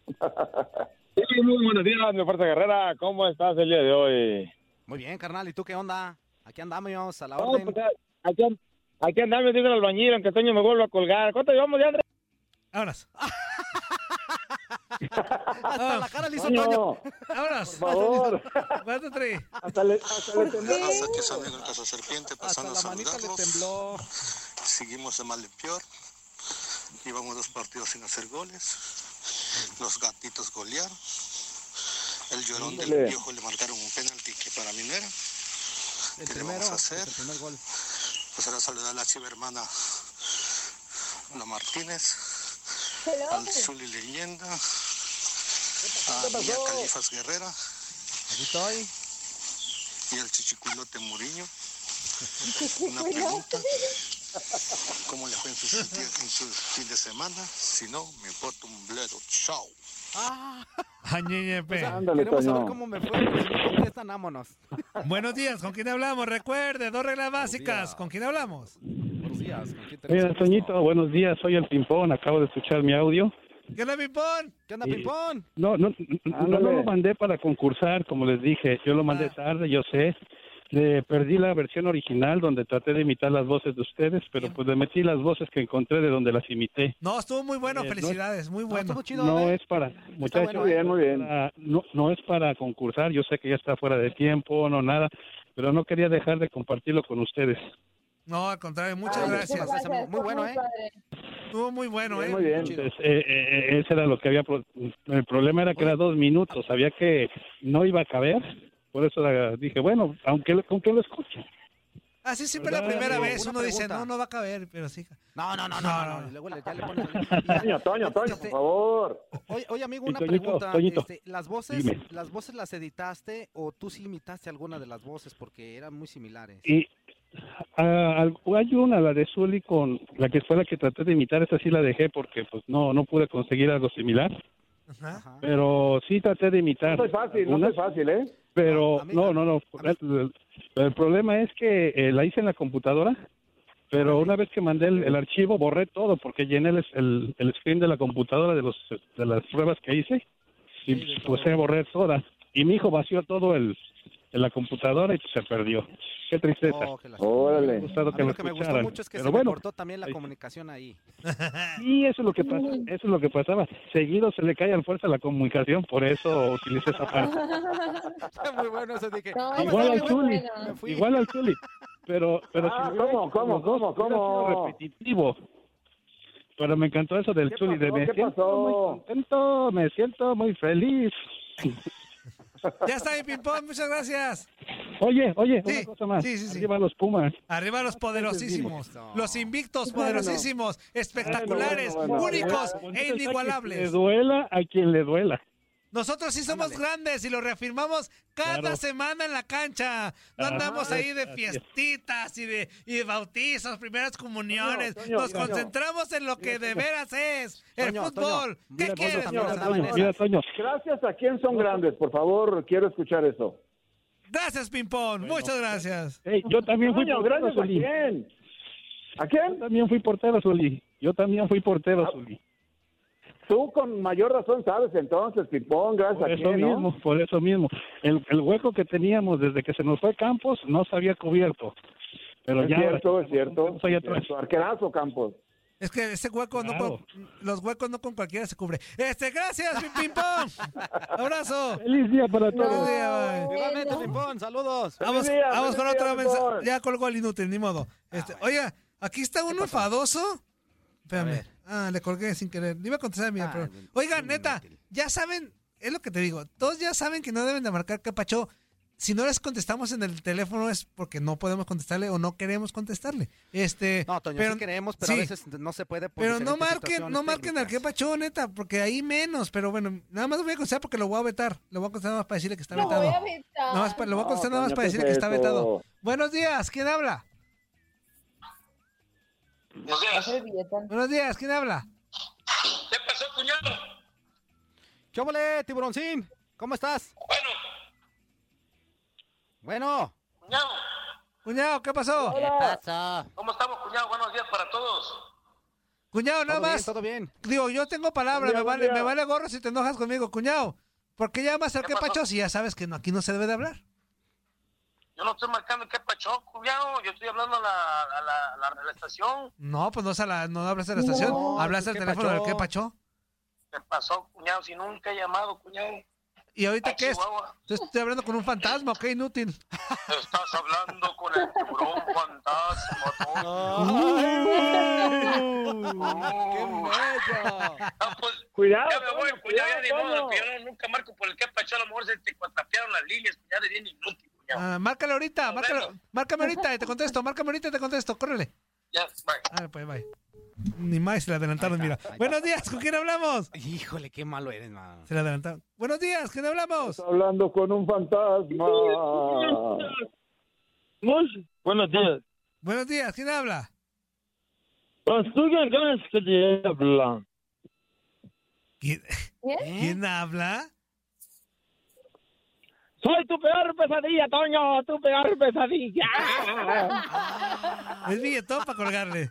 Sí, muy buenos días, mi fuerza guerrera. ¿Cómo estás el día de hoy? Muy bien, carnal. ¿Y tú qué onda? Aquí andamos, a la No, orden. pues, aquí, aquí andamos, dice el albañil, aunque Toño me vuelva a colgar. ¿Cuánto llevamos ya, Andrés? Vámonos. Hasta la cara le hizo Toño. Toño. Vámonos. Por favor. Hasta le, hasta le tembló. Hasta que salió el Casa Serpiente, pasando a la manita le saludarlos. tembló. Seguimos de mal en peor. Llevamos dos partidos sin hacer goles. Los gatitos golearon. El llorón del viejo le marcaron un penalti que para mí no era. El ¿Qué le primero, vamos a hacer? el primer gol. Pues ahora saludar a la chiva hermana Ana Martínez, al Zuli Leyenda, a ¿Qué Mía? Califas Guerrera Aquí estoy. y al Chichiculote Muriño. Una pregunta. ¿Cómo le fue en su, en su fin de semana? Si no, me importa un bledo. Chao. Ah, Añeñepe. o sea, Ándale, queremos saber Toño. cómo me fue. Si no contestan, vámonos. Buenos días, ¿con quién hablamos? Recuerde, dos reglas básicas. ¿Con quién hablamos? Días. ¿con quién tenemos Mira? Toñito, buenos días, soy el Pimpón, acabo de escuchar mi audio. ¿Qué onda, Pipón? ¿Qué onda, Y- Pimpón? No, no, no, no lo mandé para concursar, como les dije, yo lo mandé Ah. tarde, yo sé. Le perdí la versión original donde traté de imitar las voces de ustedes, pero pues le metí las voces que encontré de donde las imité. No, estuvo muy bueno, Eh, no- felicidades, muy No, bueno. estuvo chido, No ¿eh? es para, muchachos, bueno, Muy bien, muy bien. para- no, no es para concursar, yo sé que ya está fuera de tiempo, no nada, pero no quería dejar de compartirlo con ustedes. No, al contrario, muchas Ay, gracias. Muy bueno, ¿eh? Estuvo muy bueno, Bien, ¿eh? muy bien. Entonces, eh, eh, ese era lo que había. pro- El problema era que era dos minutos. Sabía que no iba a caber. Por eso la- dije, bueno, aunque con que lo escuche. Así siempre la ¿Verdad? primera vez uno dice, no, no va a caber, pero sí. No, no, no, no, no, luego le- ya le pones... Toño, Toño, Toño, Este, por favor. Oye, oye, amigo, una Toñito, pregunta. Toñito, este, ¿Las voces las voces las editaste o tú sí imitaste alguna de las voces porque eran muy similares? Y ah, hay una, la de Zully, con la que fue la que traté de imitar. Esa sí la dejé porque pues no no pude conseguir algo similar. Ajá. Pero sí traté de imitar. No es fácil, no es fácil, ¿eh? Pero no, no, no. El, el problema es que eh, la hice en la computadora, pero una vez que mandé el, el archivo borré todo porque llené el, el, el screen de la computadora de los de las pruebas que hice y Sí, todo. a borrar todas. Y mi hijo vació todo el en la computadora y se perdió. Qué tristeza. Oh, qué. Órale. Me A mí lo que me gustó escucharan. mucho es que Pero se bueno, me cortó también la ahí- comunicación ahí. y eso es lo que pasa, eso es lo que pasaba. Seguido se le cae al fuerza la comunicación, por eso utilicé esa parte. muy bueno eso dije. No, "Ah, igual al fui, Zuli, me fui". igual al Zuli. Pero, pero Ah, si ¿cómo, hecho cómo, cómo, cómo? sido repetitivo. Pero me encantó eso del ¿Qué Zuli, de me ¿Qué siento pasó? muy contento, me siento muy feliz. Ya está mi ping-pong, muchas gracias. Oye, oye, Sí, una cosa más. sí, sí, sí. Arriba los Pumas. Arriba los poderosísimos, No. los invictos poderosísimos, espectaculares, bueno, bueno. únicos e Taki, Le inigualables. duela a quien le duela. Nosotros sí somos Ándale. grandes y lo reafirmamos cada Claro. semana en la cancha. No Ajá, andamos ahí de fiestitas y de, y de bautizos, primeras comuniones. Toño, Toño, Nos Toño. concentramos en lo que de veras es el Toño, fútbol. Toño, ¿Qué mira, quieres? Toño, Mira, Gracias a quién son grandes, por favor, quiero escuchar eso. Gracias, Pimpón. Muchas gracias. Hey, yo también fui Toño, portero, gracias a quién. ¿A Yo quién? también fui portero, Zuli. Yo también fui portero, Zuli. Tú con mayor razón sabes entonces, Pipón, gracias Por a eso quién, ¿no? mismo, por eso mismo. El, el hueco que teníamos desde que se nos fue Campos no se había cubierto. Pero es ya cierto, es cierto. es atrás. cierto. Arquerazo, Campos. Es que ese hueco no con, los huecos no con cualquiera se cubre. Este, gracias, Pimpón. Abrazo. Feliz día para todos. Feliz día, bye. Igualmente, Pimpón, saludos. Vamos, día, vamos feliz con día, otro mensaje. Ya colgó el inútil, ni modo. Este, oiga, aquí está uno enfadoso. Espérame. ver. Ah, le colgué sin querer. Le iba a contestar a mí, Ah, pero. el- Oiga, un neta, inútil. ya saben, es lo que te digo. Todos ya saben que no deben de marcar capacho. si no les contestamos en el teléfono es porque no podemos contestarle o no queremos contestarle. Este, No, Toño, sí queremos, pero a veces no se puede por Pero no marquen, no marquen al que pacho, neta, porque ahí menos. Pero bueno, nada más lo voy a contestar porque lo voy a vetar. Lo voy a contestar nada más para decirle que está Lo vetado. voy a vetar. Nada más pa- lo voy a No, contestar nada más para ¿qué decirle que está vetado. Buenos días, ¿quién habla? Buenos días. Buenos días, ¿quién habla? ¿Qué pasó, cuñado? ¿Qué ole, tiburoncín? ¿Cómo estás? Bueno. Bueno. Cuñado. Cuñado, ¿qué pasó? ¿Qué pasó? ¿Cómo estamos, cuñado? Buenos días para todos. Cuñado, nada Todo bien, más. todo bien. Digo, yo tengo palabra, me vale, me vale gorro si te enojas conmigo, cuñado. ¿Por qué llamas al que pacho si ya sabes que no, aquí no se debe de hablar? Yo no estoy marcando qué pachó, cuñado. Yo estoy hablando a la, a la, a la, a la estación. No, pues no, es a la- no hablas de la estación, No, hablas al ¿qué teléfono del que pacho. ¿Qué pasó, cuñado? Si nunca he llamado, cuñado. ¿Y ahorita A qué es? Estoy hablando con un fantasma, ok, inútil. Estás hablando con el tiburón fantasma, Cuidado, Ya me voy, Toño, cuñado. Ya ni cuidado, modo, Toño. que yo no- nunca marco por el que pachó. A lo mejor se te cuatrapearon las líneas, cuñado. Es bien inútil, cuñado. Ah, márcale ahorita, márcale, márcame ahorita y te contesto, márcame ahorita y te contesto, córrele. Ya, bye. Ah, pues bye. Ni más se le adelantaron, mira. Buenos días, ¿con quién hablamos? Híjole, qué malo eres, man. Se le adelantaron. Buenos días, ¿quién hablamos? hablando con un fantasma. Buenos días. Buenos días, ¿quién habla? Pues tú quién crees que te habla. ¿Quién, ¿Quién habla? Soy tu peor pesadilla, Toño, tu peor pesadilla. Es billetón para colgarle.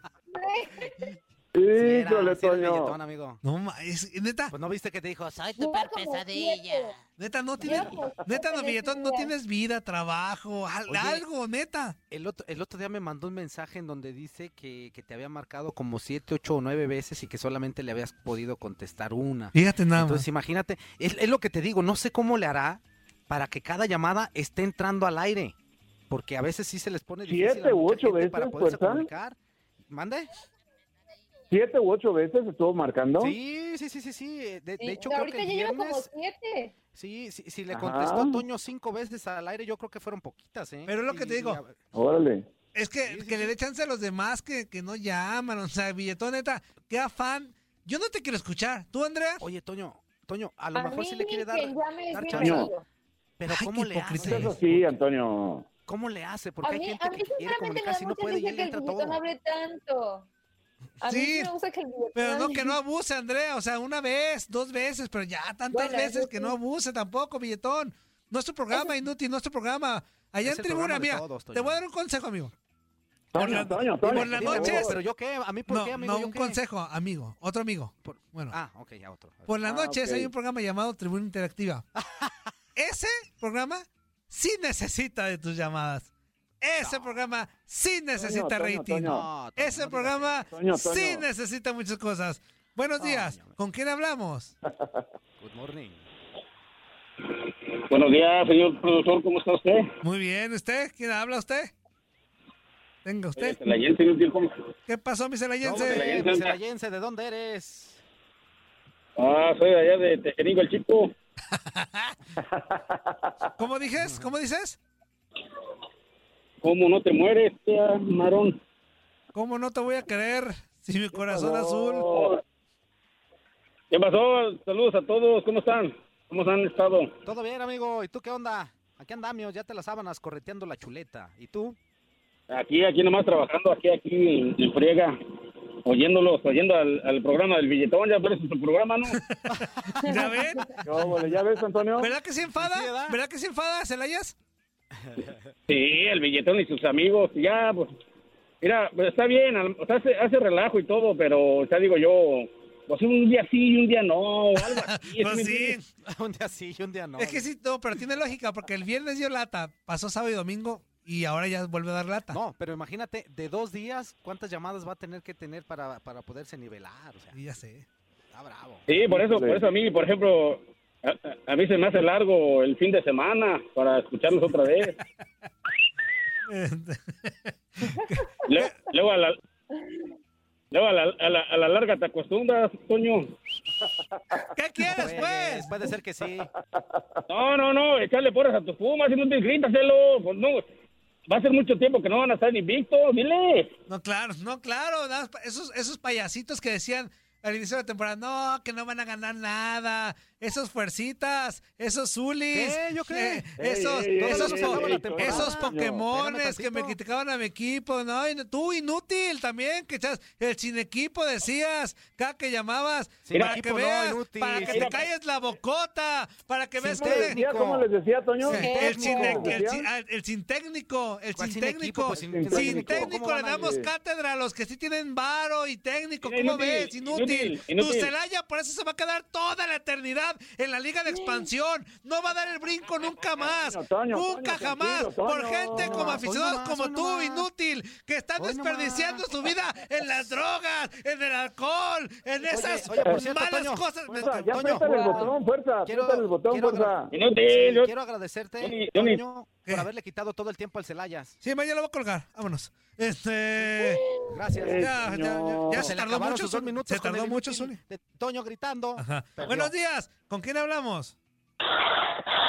Híjole, Sí Toño. billetón, amigo. No, es, neta. Pues no viste que te dijo, Soy tu peor pesadilla. Neta, no tienes, neta, no, billetón, no tienes vida, trabajo, al- Oye, algo, neta. El otro, el otro día me mandó un mensaje en donde dice que, que te había marcado como siete, ocho o nueve veces y que solamente le habías podido contestar una. Fíjate nada Entonces más. imagínate, es, es lo que te digo, no sé cómo le hará para que cada llamada esté entrando al aire. Porque a veces sí se les pone difícil ¿Siete u ocho veces, para poderse fuerza? comunicar. ¿Mande? ¿Siete u ocho veces estuvo marcando? Sí, sí, sí, sí, sí. De, de Sí, hecho, creo ahorita que ya como siete. Sí, sí, si le Ajá. contestó Toño cinco veces al aire, yo creo que fueron poquitas, ¿eh? Pero es lo que te digo. Órale. Es que, que le dé chance a los demás que, que no llaman. O sea, billetón, neta, qué afán. Yo no te quiero escuchar. ¿Tú, Andrea? Oye, Toño, Toño, a lo A mejor sí le quiere dar, dar chance. Pero Ay, ¿cómo le hace? Eso sí, Antonio. ¿Cómo le hace? A Porque hay mí, gente a mí que quiere comunicarse y no puede y él que el entra todo. hable tanto. A mí Sí, sí me gusta que el billetón Pero no, que no abuse, Andrea. O sea, una vez, dos veces, pero ya tantas Bueno, veces que sí. no abuse tampoco, billetón. Nuestro programa, inútil, nuestro programa. Allá Es en tribuna, mía. todos, te voy a dar un consejo, amigo. Por la- Toño, Toño. por las noches. ¿Pero yo qué? ¿A mí por No, qué, amigo? no, ¿Yo un qué? consejo, amigo. Otro amigo. Bueno, Ah, ok, ya otro. por las Ah, noches hay un programa llamado Tribuna Interactiva. Ese programa sí necesita de tus llamadas. Ese programa sí necesita Toño, rating. Toño. No, Toño, Ese no programa Toño, sí necesita muchas cosas. Buenos días. ¿Con quién hablamos? Good morning. Buenos días, señor productor, ¿cómo está usted? Muy bien, ¿usted? ¿Quién habla usted? Venga, usted. ¿Qué pasó, mi celayense? ¿Dónde, Miserayense, ¿de dónde eres? Ah, soy de allá de Tejerico, el chico. ¿Cómo dices? ¿Cómo dices? ¿Cómo no te mueres, tía, Marón? ¿Cómo no te voy a creer si mi corazón azul? ¿Qué pasó? Saludos a todos, ¿cómo están? ¿Cómo han estado? Todo bien, amigo. ¿Y tú qué onda? Aquí andamos, ya te las sábanas correteando la chuleta. ¿Y tú? Aquí, aquí nomás trabajando, aquí, aquí en, en friega, oyéndolos, oyendo al, al programa del billetón, ya parece su programa, ¿no? ¿Ya ven? ¿Cómo, ¿Ya ves, Antonio? ¿Verdad que se enfada? ¿Verdad que se enfada, Celayas? Sí, el billetón y sus amigos, ya, pues, mira, pues está bien, al- o sea, hace, hace relajo y todo, pero, sea, digo yo, pues un día sí y un día no, o algo así. Pues ¿sí sí. un día sí y un día no. Es que sí, no, pero tiene lógica, porque el viernes dio lata, pasó sábado y domingo, y ahora ya vuelve a dar lata. No, pero imagínate, de dos días, ¿cuántas llamadas va a tener que tener para, para poderse nivelar? O sea, ya sé. Está bravo. Sí, por eso, por eso a mí, por ejemplo, a, a- mí se me hace largo el fin de semana para escucharlos otra vez. Luego a la, luego a la, a la, a la larga te acostumbras, Toño. ¿Qué quieres, pues? Puede ser que sí. No, no, no, echarle porras a tus Pumas, si no te grítaselo. Pues no, va a ser mucho tiempo que no van a estar invictos, dile. No, claro, no, claro. Esos, esos payasitos que decían al inicio de la temporada, no, que no van a ganar nada. Esos fuercitas, esos zulis. ¿Qué? ¿Yo qué? eh, esos, Ey, ey, esos, ey, po- ey, ey, ey, esos ey, Pokémones que me criticaban a mi equipo, ¿no? Y tú, inútil también, que echas el sin equipo decías, cada que llamabas, Sin para equipo que no, veas, inútil. para que te calles la bocota, para que veas que... ¿Cómo les decía, Toño? Sí, El sin, ¿Cómo el, sin- ah, el sin técnico, el ¿Cuál sin técnico, Pues sin sin técnico. técnico, ¿Cómo le damos cátedra a los que sí tienen varo y técnico. ¿Cómo inútil, ves? Inútil. inútil, Tu. Celaya por eso se va a quedar toda la eternidad en la liga de expansión. No va a dar el brinco nunca más. Toño, nunca Toño, jamás. Por Toño. gente como aficionados nomás, como tú, nomás. inútil, que están Hoy desperdiciando su vida en las drogas, en el alcohol, en esas oye, por cierto, malas Toño, cosas. Fuerza, ya Toño. el botón, fuerza, Quiero- el botón, quiero fuerza. Inútil, quiero agradecerte. Toño, por haberle quitado todo el tiempo al Celayas. Sí, mañana lo voy a colgar. Vámonos. Este. Gracias. Ya, ya, ya, ya Se tardó mucho. dos minutos Se tardó el mucho, de Toño gritando. Ajá. Buenos días. ¿Con quién hablamos?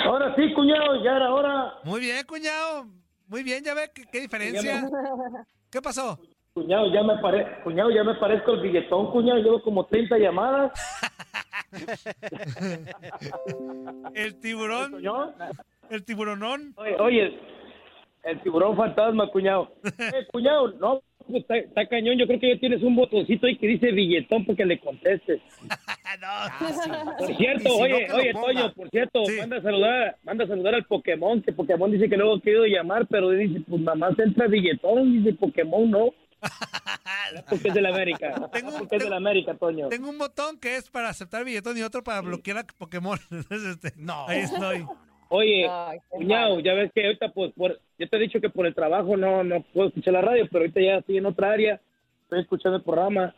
Ahora sí, cuñado, ya era hora. Muy bien, cuñado. Muy bien, ya ve qué, qué diferencia. ¿Qué pasó? Cuñado, ya me pare... cuñado, ya me parezco el billetón, cuñado. Llevo como 30 llamadas. El tiburón. El tiburonón. Oye, oye, el tiburón fantasma, cuñado. Eh, cuñado, no, pues, está, está cañón. Yo creo que ya tienes un botoncito ahí que dice billetón porque le contestes. Por cierto, si no, oye, que lo oye, ponga. Toño, por cierto, manda a saludar, manda a saludar al Pokémon, que Pokémon dice que luego ha querido llamar, pero dice, pues mamá se entra billetón, dice Pokémon, no. Porque es de la América. Porque es de la América, Toño. Tengo un botón que es para aceptar billetón y otro para bloquear a Pokémon. Entonces, este, Ahí estoy. Oye, Ay, cuñado, ya ves que ahorita, pues, por, yo te he dicho que por el trabajo no, no puedo escuchar la radio, pero ahorita ya estoy en otra área, estoy escuchando el programa.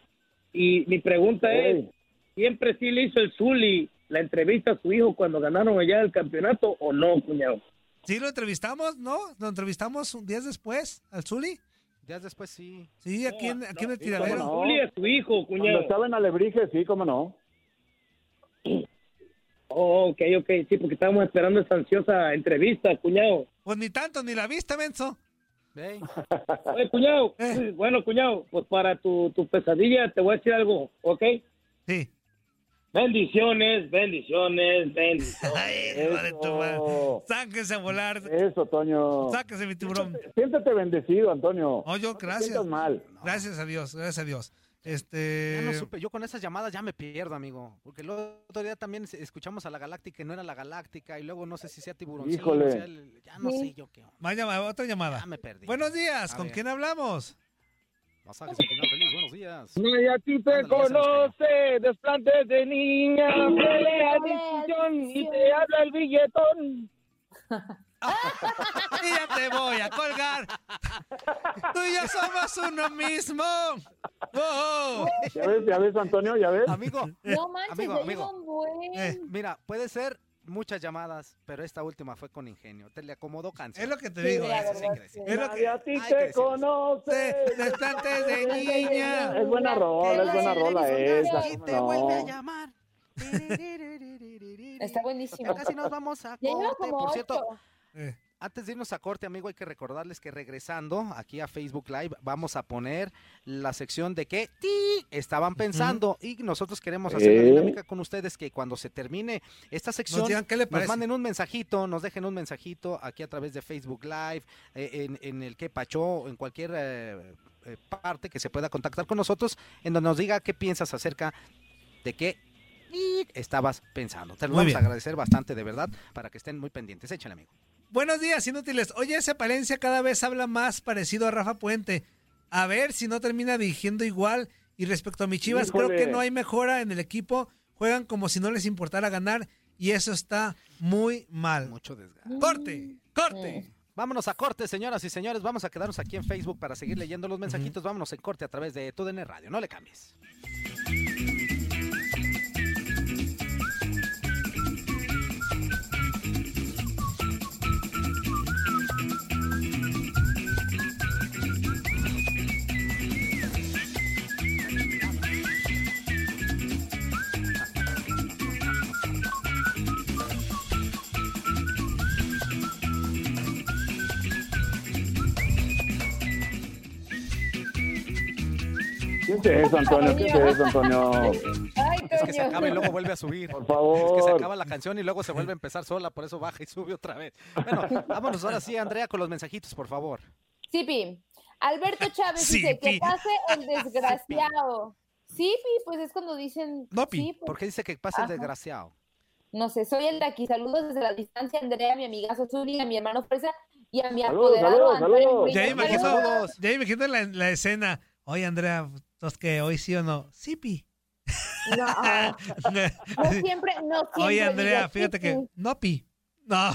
Y mi pregunta es, ¿siempre sí le hizo el Zuli la entrevista a su hijo cuando ganaron allá el campeonato o no, cuñado? Sí, lo entrevistamos, ¿no? Lo entrevistamos un días después al Zuli. Días después sí. Sí, aquí en, aquí en el ¿Cómo tiradero. no? Zuli a su hijo, cuñado. Cuando estaba en Alebrije, sí, cómo no. Oh, ok, ok, sí, porque estábamos esperando esta ansiosa entrevista, cuñado. Pues ni tanto, ni la vista, menso. Oye, cuñado, bueno, cuñado, pues para tu, tu pesadilla te voy a decir algo, ¿ok? Sí. Bendiciones, bendiciones, bendiciones. hijo de tu madre. Sáquese a volar. Eso, Toño. Sáquese mi tiburón. Siéntete bendecido, Antonio. Oh, yo, No gracias. mal. Gracias a Dios, gracias a Dios. Este. Ya no supe, yo con esas llamadas ya me pierdo, amigo. Porque el otro día también es- escuchamos a la Galáctica y no era la Galáctica. Y luego no sé si sea tiburón. Híjole. ya no sé yo qué. Más llamada, otra llamada. Buenos días, A ¿con ver. quién hablamos? Masajes al final feliz, buenos días. Nadie a ti te conoce, desplantes de niña, pelea discusión y te habla el billetón. Y ya te voy a colgar. Tú y yo somos uno mismo. Oh, oh. ¿Ya ves, ya ves, Antonio? ¿Ya ves? Amigo. No manches, amigo, amigo. buen. Eh, mira, puede ser muchas llamadas, pero esta última fue con ingenio. Te le acomodó canción. Es lo que te digo. Sí, eso verdad, sí. Es lo que a ti te conoce. Desplantes de niña. Es buena rola, es buena rola esa. Y ¿cómo te no? vuelve a llamar. Está buenísimo. Ya casi nos vamos a corte. Por cierto, ocho. Eh. antes de irnos a corte, amigo, hay que recordarles que regresando aquí a Facebook Live vamos a poner la sección de que estaban pensando y nosotros queremos hacer la Eh. dinámica con ustedes que cuando se termine esta sección digan qué le nos manden un mensajito, nos dejen un mensajito aquí a través de Facebook Live, eh, en, en el que Pacho, en cualquier eh, eh, parte que se pueda contactar con nosotros, en donde nos diga qué piensas acerca de qué estabas pensando. Te lo Muy vamos bien. a agradecer bastante, de verdad, para que estén muy pendientes. Échale, amigo. Buenos días, inútiles. Oye, ese Palencia cada vez habla más parecido a Rafa Puente. A ver si no termina dirigiendo igual. Y respecto a mis chivas, creo que no hay mejora en el equipo. Juegan como si no les importara ganar. Y eso está muy mal. Mucho desgaste. Corte, corte. Vámonos a corte, señoras y señores. Vamos a quedarnos aquí en Facebook para seguir leyendo los mensajitos. Vámonos en corte a través de TUDN Radio. No le cambies. ¿Qué es eso, Antonio? ¿Qué es eso, Antonio? Ay, Es que se acaba y luego vuelve a subir. Por Es que se favor. acaba la canción y luego se vuelve a empezar sola, por eso baja y sube otra vez. Bueno, vámonos ahora sí, Andrea, con los mensajitos, por favor. Sipi. Alberto Chávez dice que pase el desgraciado. Sipi, pues es cuando dicen. sí, pues, ¿Por qué dice que pasa el desgraciado? No sé, soy el de aquí. Saludos desde la distancia, Andrea, mi amigazo Zuli, a mi hermano Fresa y a mi Saludos, apoderado saludos. Ya imagino, Saludos. ya imagino la, la escena. Oye, Andrea, ¿tos que hoy sí o no? Sipi. No, no siempre, no siempre. Oye, Andrea, digo fíjate que no pi. No.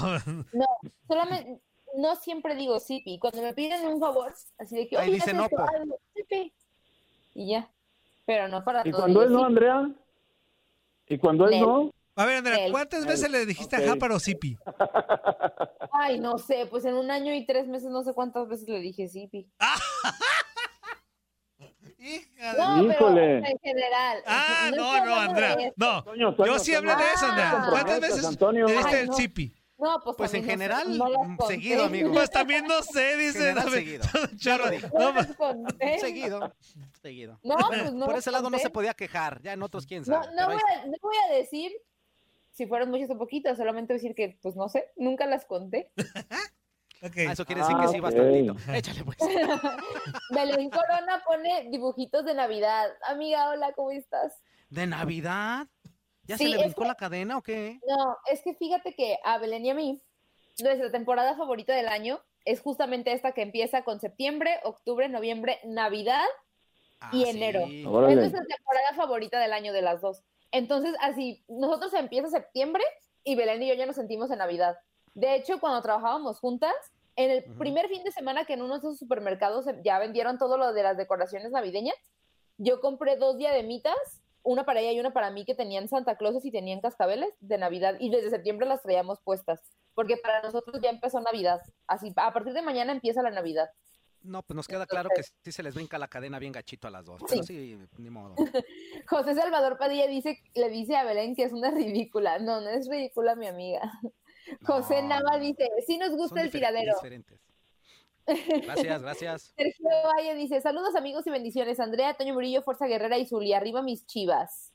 No, solamente, no siempre digo Sipi. Cuando me piden un favor, así de que, Ahí oye, dice no, Sipi. Y ya. Pero no para ¿Y todo. cuando digo es no. Andrea? ¿Y cuando es no? A ver, Andrea. ¿cuántas veces le dijiste Ok. a Jáparo Sipi? Ay, no sé, pues en un año y tres meses no sé cuántas veces le dije Sipi. No, Híjole. pero en general. Ah, no, no, de Andrea. No, Toño, Toño, yo sí Toño. hablé de eso, Andrea. ¿Cuántas veces Antonio. le diste Ay, el no. Sipi? No, pues, Pues en no general, no las mm, conté. seguido, amigo. Pues también no sé, dice. General dame- seguido. Chorro. No No, conté. Seguido. Seguido. No, pues no Por ese lado no se podía quejar, ya en otros quién No, sabe. no, voy a, no voy a decir si fueron muchas o poquitas, solamente decir que, pues no sé, nunca las conté. Ah, eso quiere decir que Ah, sí, ok. bastantito. Échale pues. Belén Corona pone dibujitos de Navidad. Amiga, hola, ¿cómo estás? ¿De Navidad? ¿Ya Sí, se le brincó que- la cadena o qué? No, es que fíjate que a Belén y a mí, nuestra temporada favorita del año es justamente esta que empieza con septiembre, octubre, noviembre, Navidad y Ah, enero. sí. Es nuestra temporada favorita del año de las dos. Entonces, así, nosotros empieza septiembre y Belén y yo ya nos sentimos en Navidad. De hecho, cuando trabajábamos juntas, en el primer fin de semana que en uno de esos supermercados ya vendieron todo lo de las decoraciones navideñas, yo compré dos diademitas, una para ella y una para mí, que tenían Santa Clauses y tenían cascabeles de Navidad, y desde septiembre las traíamos puestas, porque para nosotros ya empezó Navidad. Así, a partir de mañana empieza la Navidad. No, pues nos queda claro que sí se les brinca la cadena bien gachito a las dos. Pero sí, ni modo. José Salvador Padilla dice, le dice a Belén que es una ridícula. No, no es ridícula, mi amiga. José Nava dice, sí nos gusta Son el tiradero. diferentes. Gracias, gracias. Sergio Valle dice, saludos amigos y bendiciones. Andrea, Toño Murillo, Fuerza Guerrera y Zuli, arriba mis chivas.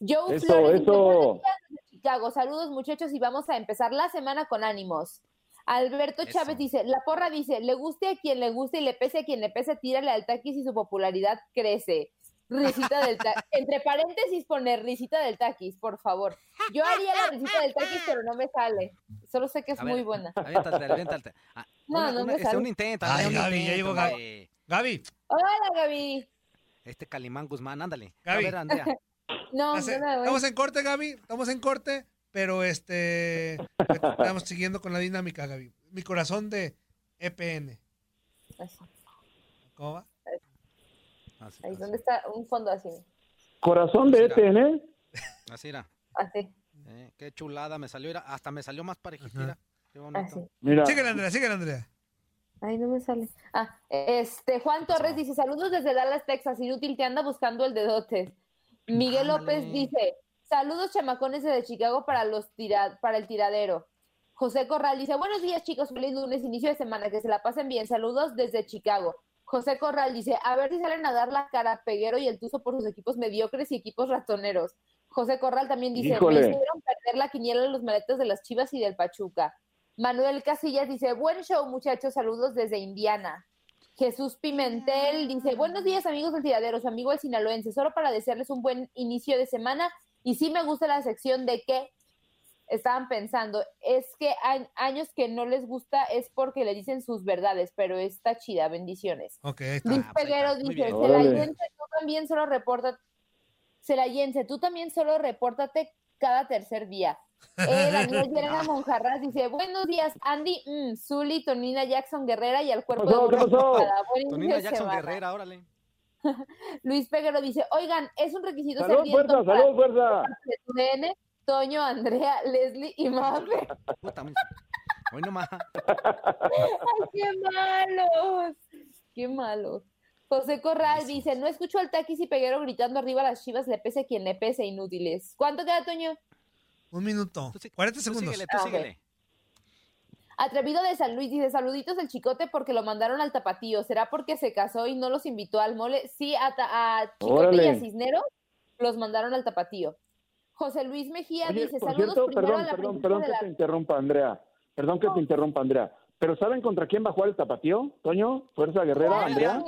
Joe Eso, Flores eso. "Buenos días desde Chicago, saludos muchachos y vamos a empezar la semana con ánimos. Alberto Eso. Chávez dice, la porra dice, le guste a quien le guste y le pese a quien le pese, tírale al taquis y su popularidad crece. Risita del taquis. Entre paréntesis poner risita del taquis, por favor. Yo haría la risita del taquis, pero no me sale. Solo sé que es A ver, muy buena. Aviéntate, aviéntate. Ah, No, una- no una- me este, sale. un intento. Ay, Andrea, un Gaby, ya intento, llegó Gaby. Gaby, Hola, Gaby. Este Calimán Guzmán, ándale. Gaby. A ver, Andrea. No, hace- no estamos en corte, Gaby. Estamos en corte, pero este. Estamos siguiendo con la dinámica, Gaby. Mi corazón de EPN. Eso. ¿Cómo va? Así, Ahí donde está un fondo así. Corazón de. ETN. así era. Así. Eh, qué chulada me salió. era- hasta me salió más parejita. Qué bonito. Así. Mira. Síguele, Andrea, síguele, Andrea. Ay, no me sale. Ah, este, Juan Torres dice, saludos desde Dallas, Texas. Inútil te anda buscando el dedote. Miguel. López dice, saludos chamacones desde Chicago para los tira para el tiradero. José Corral dice, buenos días chicos, feliz lunes, inicio de semana, que se la pasen bien. Saludos desde Chicago. José Corral dice, a ver si salen a dar la cara Peguero y el Tuzo por sus equipos mediocres y equipos ratoneros. José Corral también dice, Híjole. me hicieron perder la quiniela de los maletas de las Chivas y del Pachuca. Manuel Casillas dice, buen show muchachos, saludos desde Indiana. Jesús Pimentel dice, buenos días amigos del tiradero, su amigo el sinaloense, solo para desearles un buen inicio de semana y sí me gusta la sección de que estaban pensando, es que hay años que no les gusta es porque le dicen sus verdades, pero está chida, bendiciones. Ok, está. Luis Ah, pues Peguero dice. Celayense, tú también solo reporta, Celayense, tú también solo repórtate cada tercer día. Eh, Daniel Llerena Monjarras dice, buenos días, Andy, mm, Zuli, Tonina Jackson Guerrera y al cuerpo pasó? de. Buen Tonina Jackson semana. Guerrera, órale. Luis Peguero dice, oigan, es un requisito Salud, ser bien fuerza, salud, fuerza. Toño, Andrea, Leslie y Mafe. Puta, muy- Hoy nomás. ¡Ay, qué malos! ¡Qué malos! José Corral dice, no escucho al Taquis y Peguero gritando arriba a las chivas, le pese a quien le pese, inútiles. ¿Cuánto queda, Toño? Un minuto. 40 Tú segundos. síguele, tú Ah, síguele. Atrevido de San Luis dice, saluditos del chicote porque lo mandaron al tapatío. ¿Será porque se casó y no los invitó al mole? Sí, a, a Chicote y a. Cisneros los mandaron al tapatío. José Luis Mejía Oye, dice, por saludos cierto, primero perdón, a la perdón, perdón que la... te interrumpa, Andrea. Perdón que te interrumpa, Andrea. ¿Pero saben contra quién va a jugar el tapatío? Toño, Fuerza Guerrera, Claro Andrea.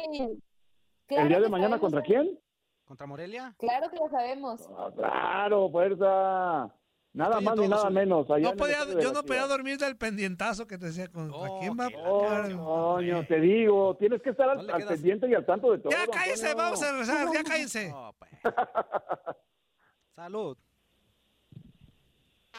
claro ¿El día de mañana sabemos, contra quién? ¿Contra Morelia? Claro que lo sabemos. Ah, Claro, Fuerza. Nada Oye, más ni nada son- menos. allá No podía, yo no podía dormir del pendientazo que te decía. Con, ¿A quién va? Oh, Toño, te digo, tienes que estar al, al pendiente y al tanto de todo. Ya cállense, vamos a rezar, ya cállense. Salud.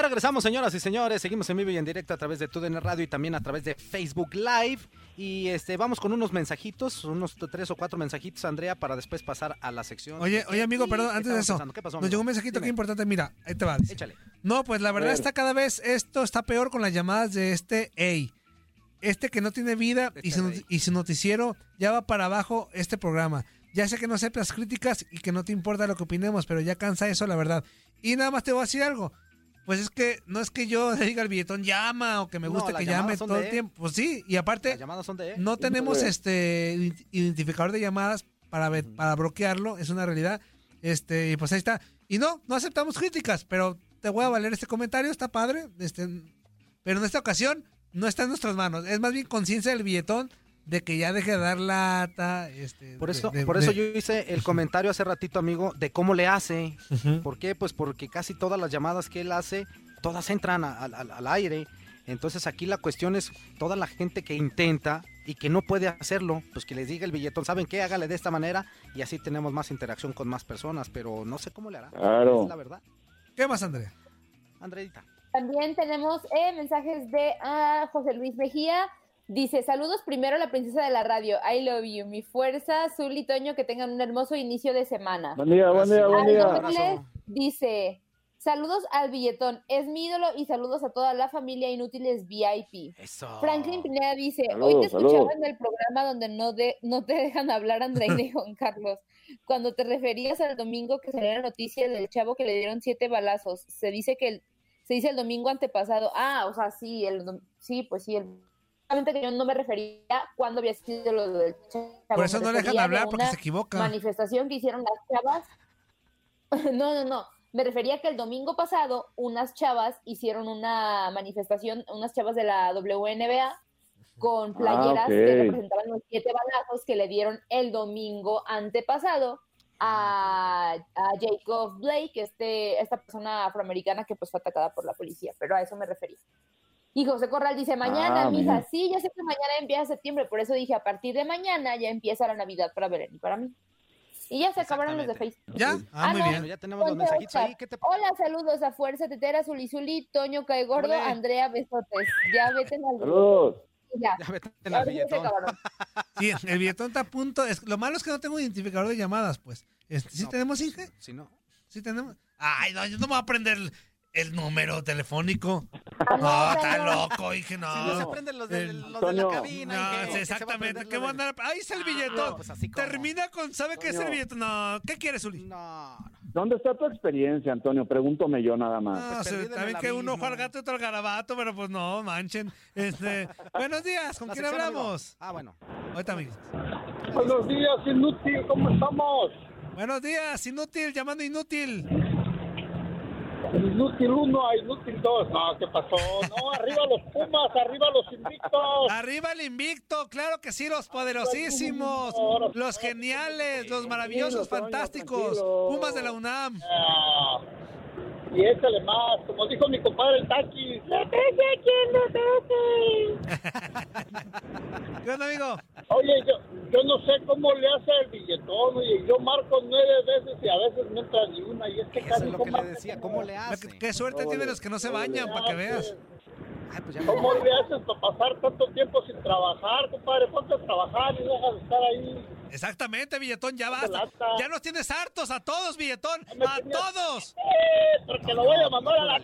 Ya regresamos, señoras y señores. Seguimos en vivo y en directo a través de TUDN Radio y también a través de Facebook Live. Y este vamos con unos mensajitos, unos tres o cuatro mensajitos, Andrea, para después pasar a la sección. Oye, oye, amigo, perdón, ¿qué antes de eso. ¿Qué pasó, Nos llegó un mensajito Dime. que importante. Mira, ahí te va. Échale. No, pues la verdad ver. está cada vez, esto está peor con las llamadas de este Ey. Este que no tiene vida y su, y su noticiero ya va para abajo este programa. Ya sé que no aceptas críticas y que no te importa lo que opinemos, pero ya cansa eso, la verdad. Y nada más te voy a decir algo. Pues es que no es que yo le diga al billetón llama o que me No, las que llame todo el tiempo. Pues sí, y aparte son de no tenemos este ident- identificador de llamadas para ver- para bloquearlo, es una realidad. Este, y pues ahí está. Y no, no aceptamos críticas, pero te voy a valer este comentario, está padre. Este, pero en esta ocasión no está en nuestras manos. Es más bien conciencia del billetón de que ya deje de dar lata. Este, Por eso, de- por eso de- yo hice el comentario hace ratito, amigo, de cómo le hace. Ujú. ¿Por qué? Pues porque casi todas las llamadas que él hace, todas entran a- al- al- al aire. Entonces aquí la cuestión es toda la gente que intenta y que no puede hacerlo, pues que les diga el billetón, ¿saben qué? Hágale de esta manera y así tenemos más interacción con más personas, pero no sé cómo le hará. Claro. Es la verdad. ¿Qué más, Andrea? Andreita. También tenemos eh, mensajes de ah, José Luis Mejía. Dice, saludos primero a la princesa de la radio. I love you. Mi fuerza, Zul y Toño, que tengan un hermoso inicio de semana. Buen día, buen día, buen día. Dice, saludos al billetón. Es mi ídolo y saludos a toda la familia Inútiles VIP. Franklin Pineda dice, hoy te Saludos, saludos. escuchaba en el programa donde no, de, no te dejan hablar Andreina y Juan Carlos. Cuando te referías al domingo que salió la noticia del chavo que le dieron siete balazos. Se dice que el, se dice el domingo antepasado. Ah, o sea, sí, el, sí, pues sí, el que yo no me refería cuando había sido lo del chavo. Por eso no dejan hablar, porque se equivoca. Manifestación que hicieron las chavas. no, no, no. Me refería que el domingo pasado unas chavas hicieron una manifestación, unas chavas de la WNBA con playeras ok. que representaban los siete balazos que le dieron el domingo antepasado a, a Jacob Blake, este, esta persona afroamericana que pues fue atacada por la policía, pero a eso me refería. Y José Corral dice, mañana, Ah, mira. sí, ya sé que mañana empieza septiembre, por eso dije, a partir de mañana ya empieza la Navidad para Belén y para mí. Y ya se acabaron los de Facebook. ¿Ya? Ah, muy no. bien. Ya tenemos los mensajitos Oscar. ahí. ¿Qué te Hola, saludos a Fuerza Tetera, Zulizuli, Toño Caegordo, Ole. Andrea Besotes. Ya vete al Saludos. Ya. Ya vete al Ahora sí billetón. el billetón está a punto. Es, lo malo es que no tengo identificador de llamadas, pues. Este, ¿Sí No, tenemos, Inge? Si no. Sí tenemos. Ay, no, yo no me voy a aprender el, número telefónico. Ah, No, está loco, Inge, no. Si no se aprenden los de, El- los de la cabina. No, sí, ¿qué va a exactamente. Ahí está el billetón. pues así como. Termina con, ¿sabe qué es el billetón? No, ¿qué quieres, Uli? No, no. ¿Dónde está tu experiencia, Antonio? Pregúntame yo nada más. No, Pues también que uno ojo al gato y otro al garabato, pero pues no, manchen. Este, buenos días, ¿con La quién hablamos? amigo. Ah, bueno. Ahorita, amigos. Buenos días, inútil, ¿cómo estamos? Buenos días, inútil, llamando inútil. Inútil 1 a inútil 2. No, ¿qué pasó? No, arriba los Pumas, arriba los invictos. Arriba el invicto, claro que sí, los poderosísimos, los geniales, los maravillosos, fantásticos. Pumas de la UNAM. Y échale más, como dijo mi compadre el Taki. ¡Le pese a quien le pese! ¿Qué onda, amigo? Oye, yo, yo no sé cómo le hace el billetón, oye, yo marco nueve veces y a veces no entra ni una, y este casi es lo que le decía. ¿Cómo le hace? Qué, qué suerte tienen los que no se bañan, para que veas. Ay, pues ya me- ¿Cómo le haces para pasar tanto tiempo sin trabajar, compadre? Ponte a trabajar y deja de estar ahí Exactamente, billetón, ya basta. Ya nos tienes hartos a todos, billetón. A todos. Porque lo voy a mandar a la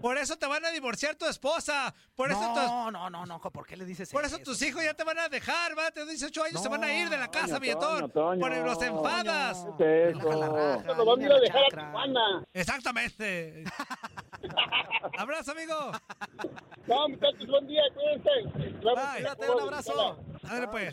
Por eso te van a divorciar tu esposa. Por eso tu- No, no, no, no, ¿por qué le dices Por eso tus hijos ya te van a dejar, va, te 18 años, se van a ir de la casa, billetón. Por los enfadas. ¿Qué es eso? Nos van a ir a dejar a Tijuana. Exactamente. Abrazo, amigo. No, muchachos, buen día, cuídense. Bye. un abrazo. Ándale, pues.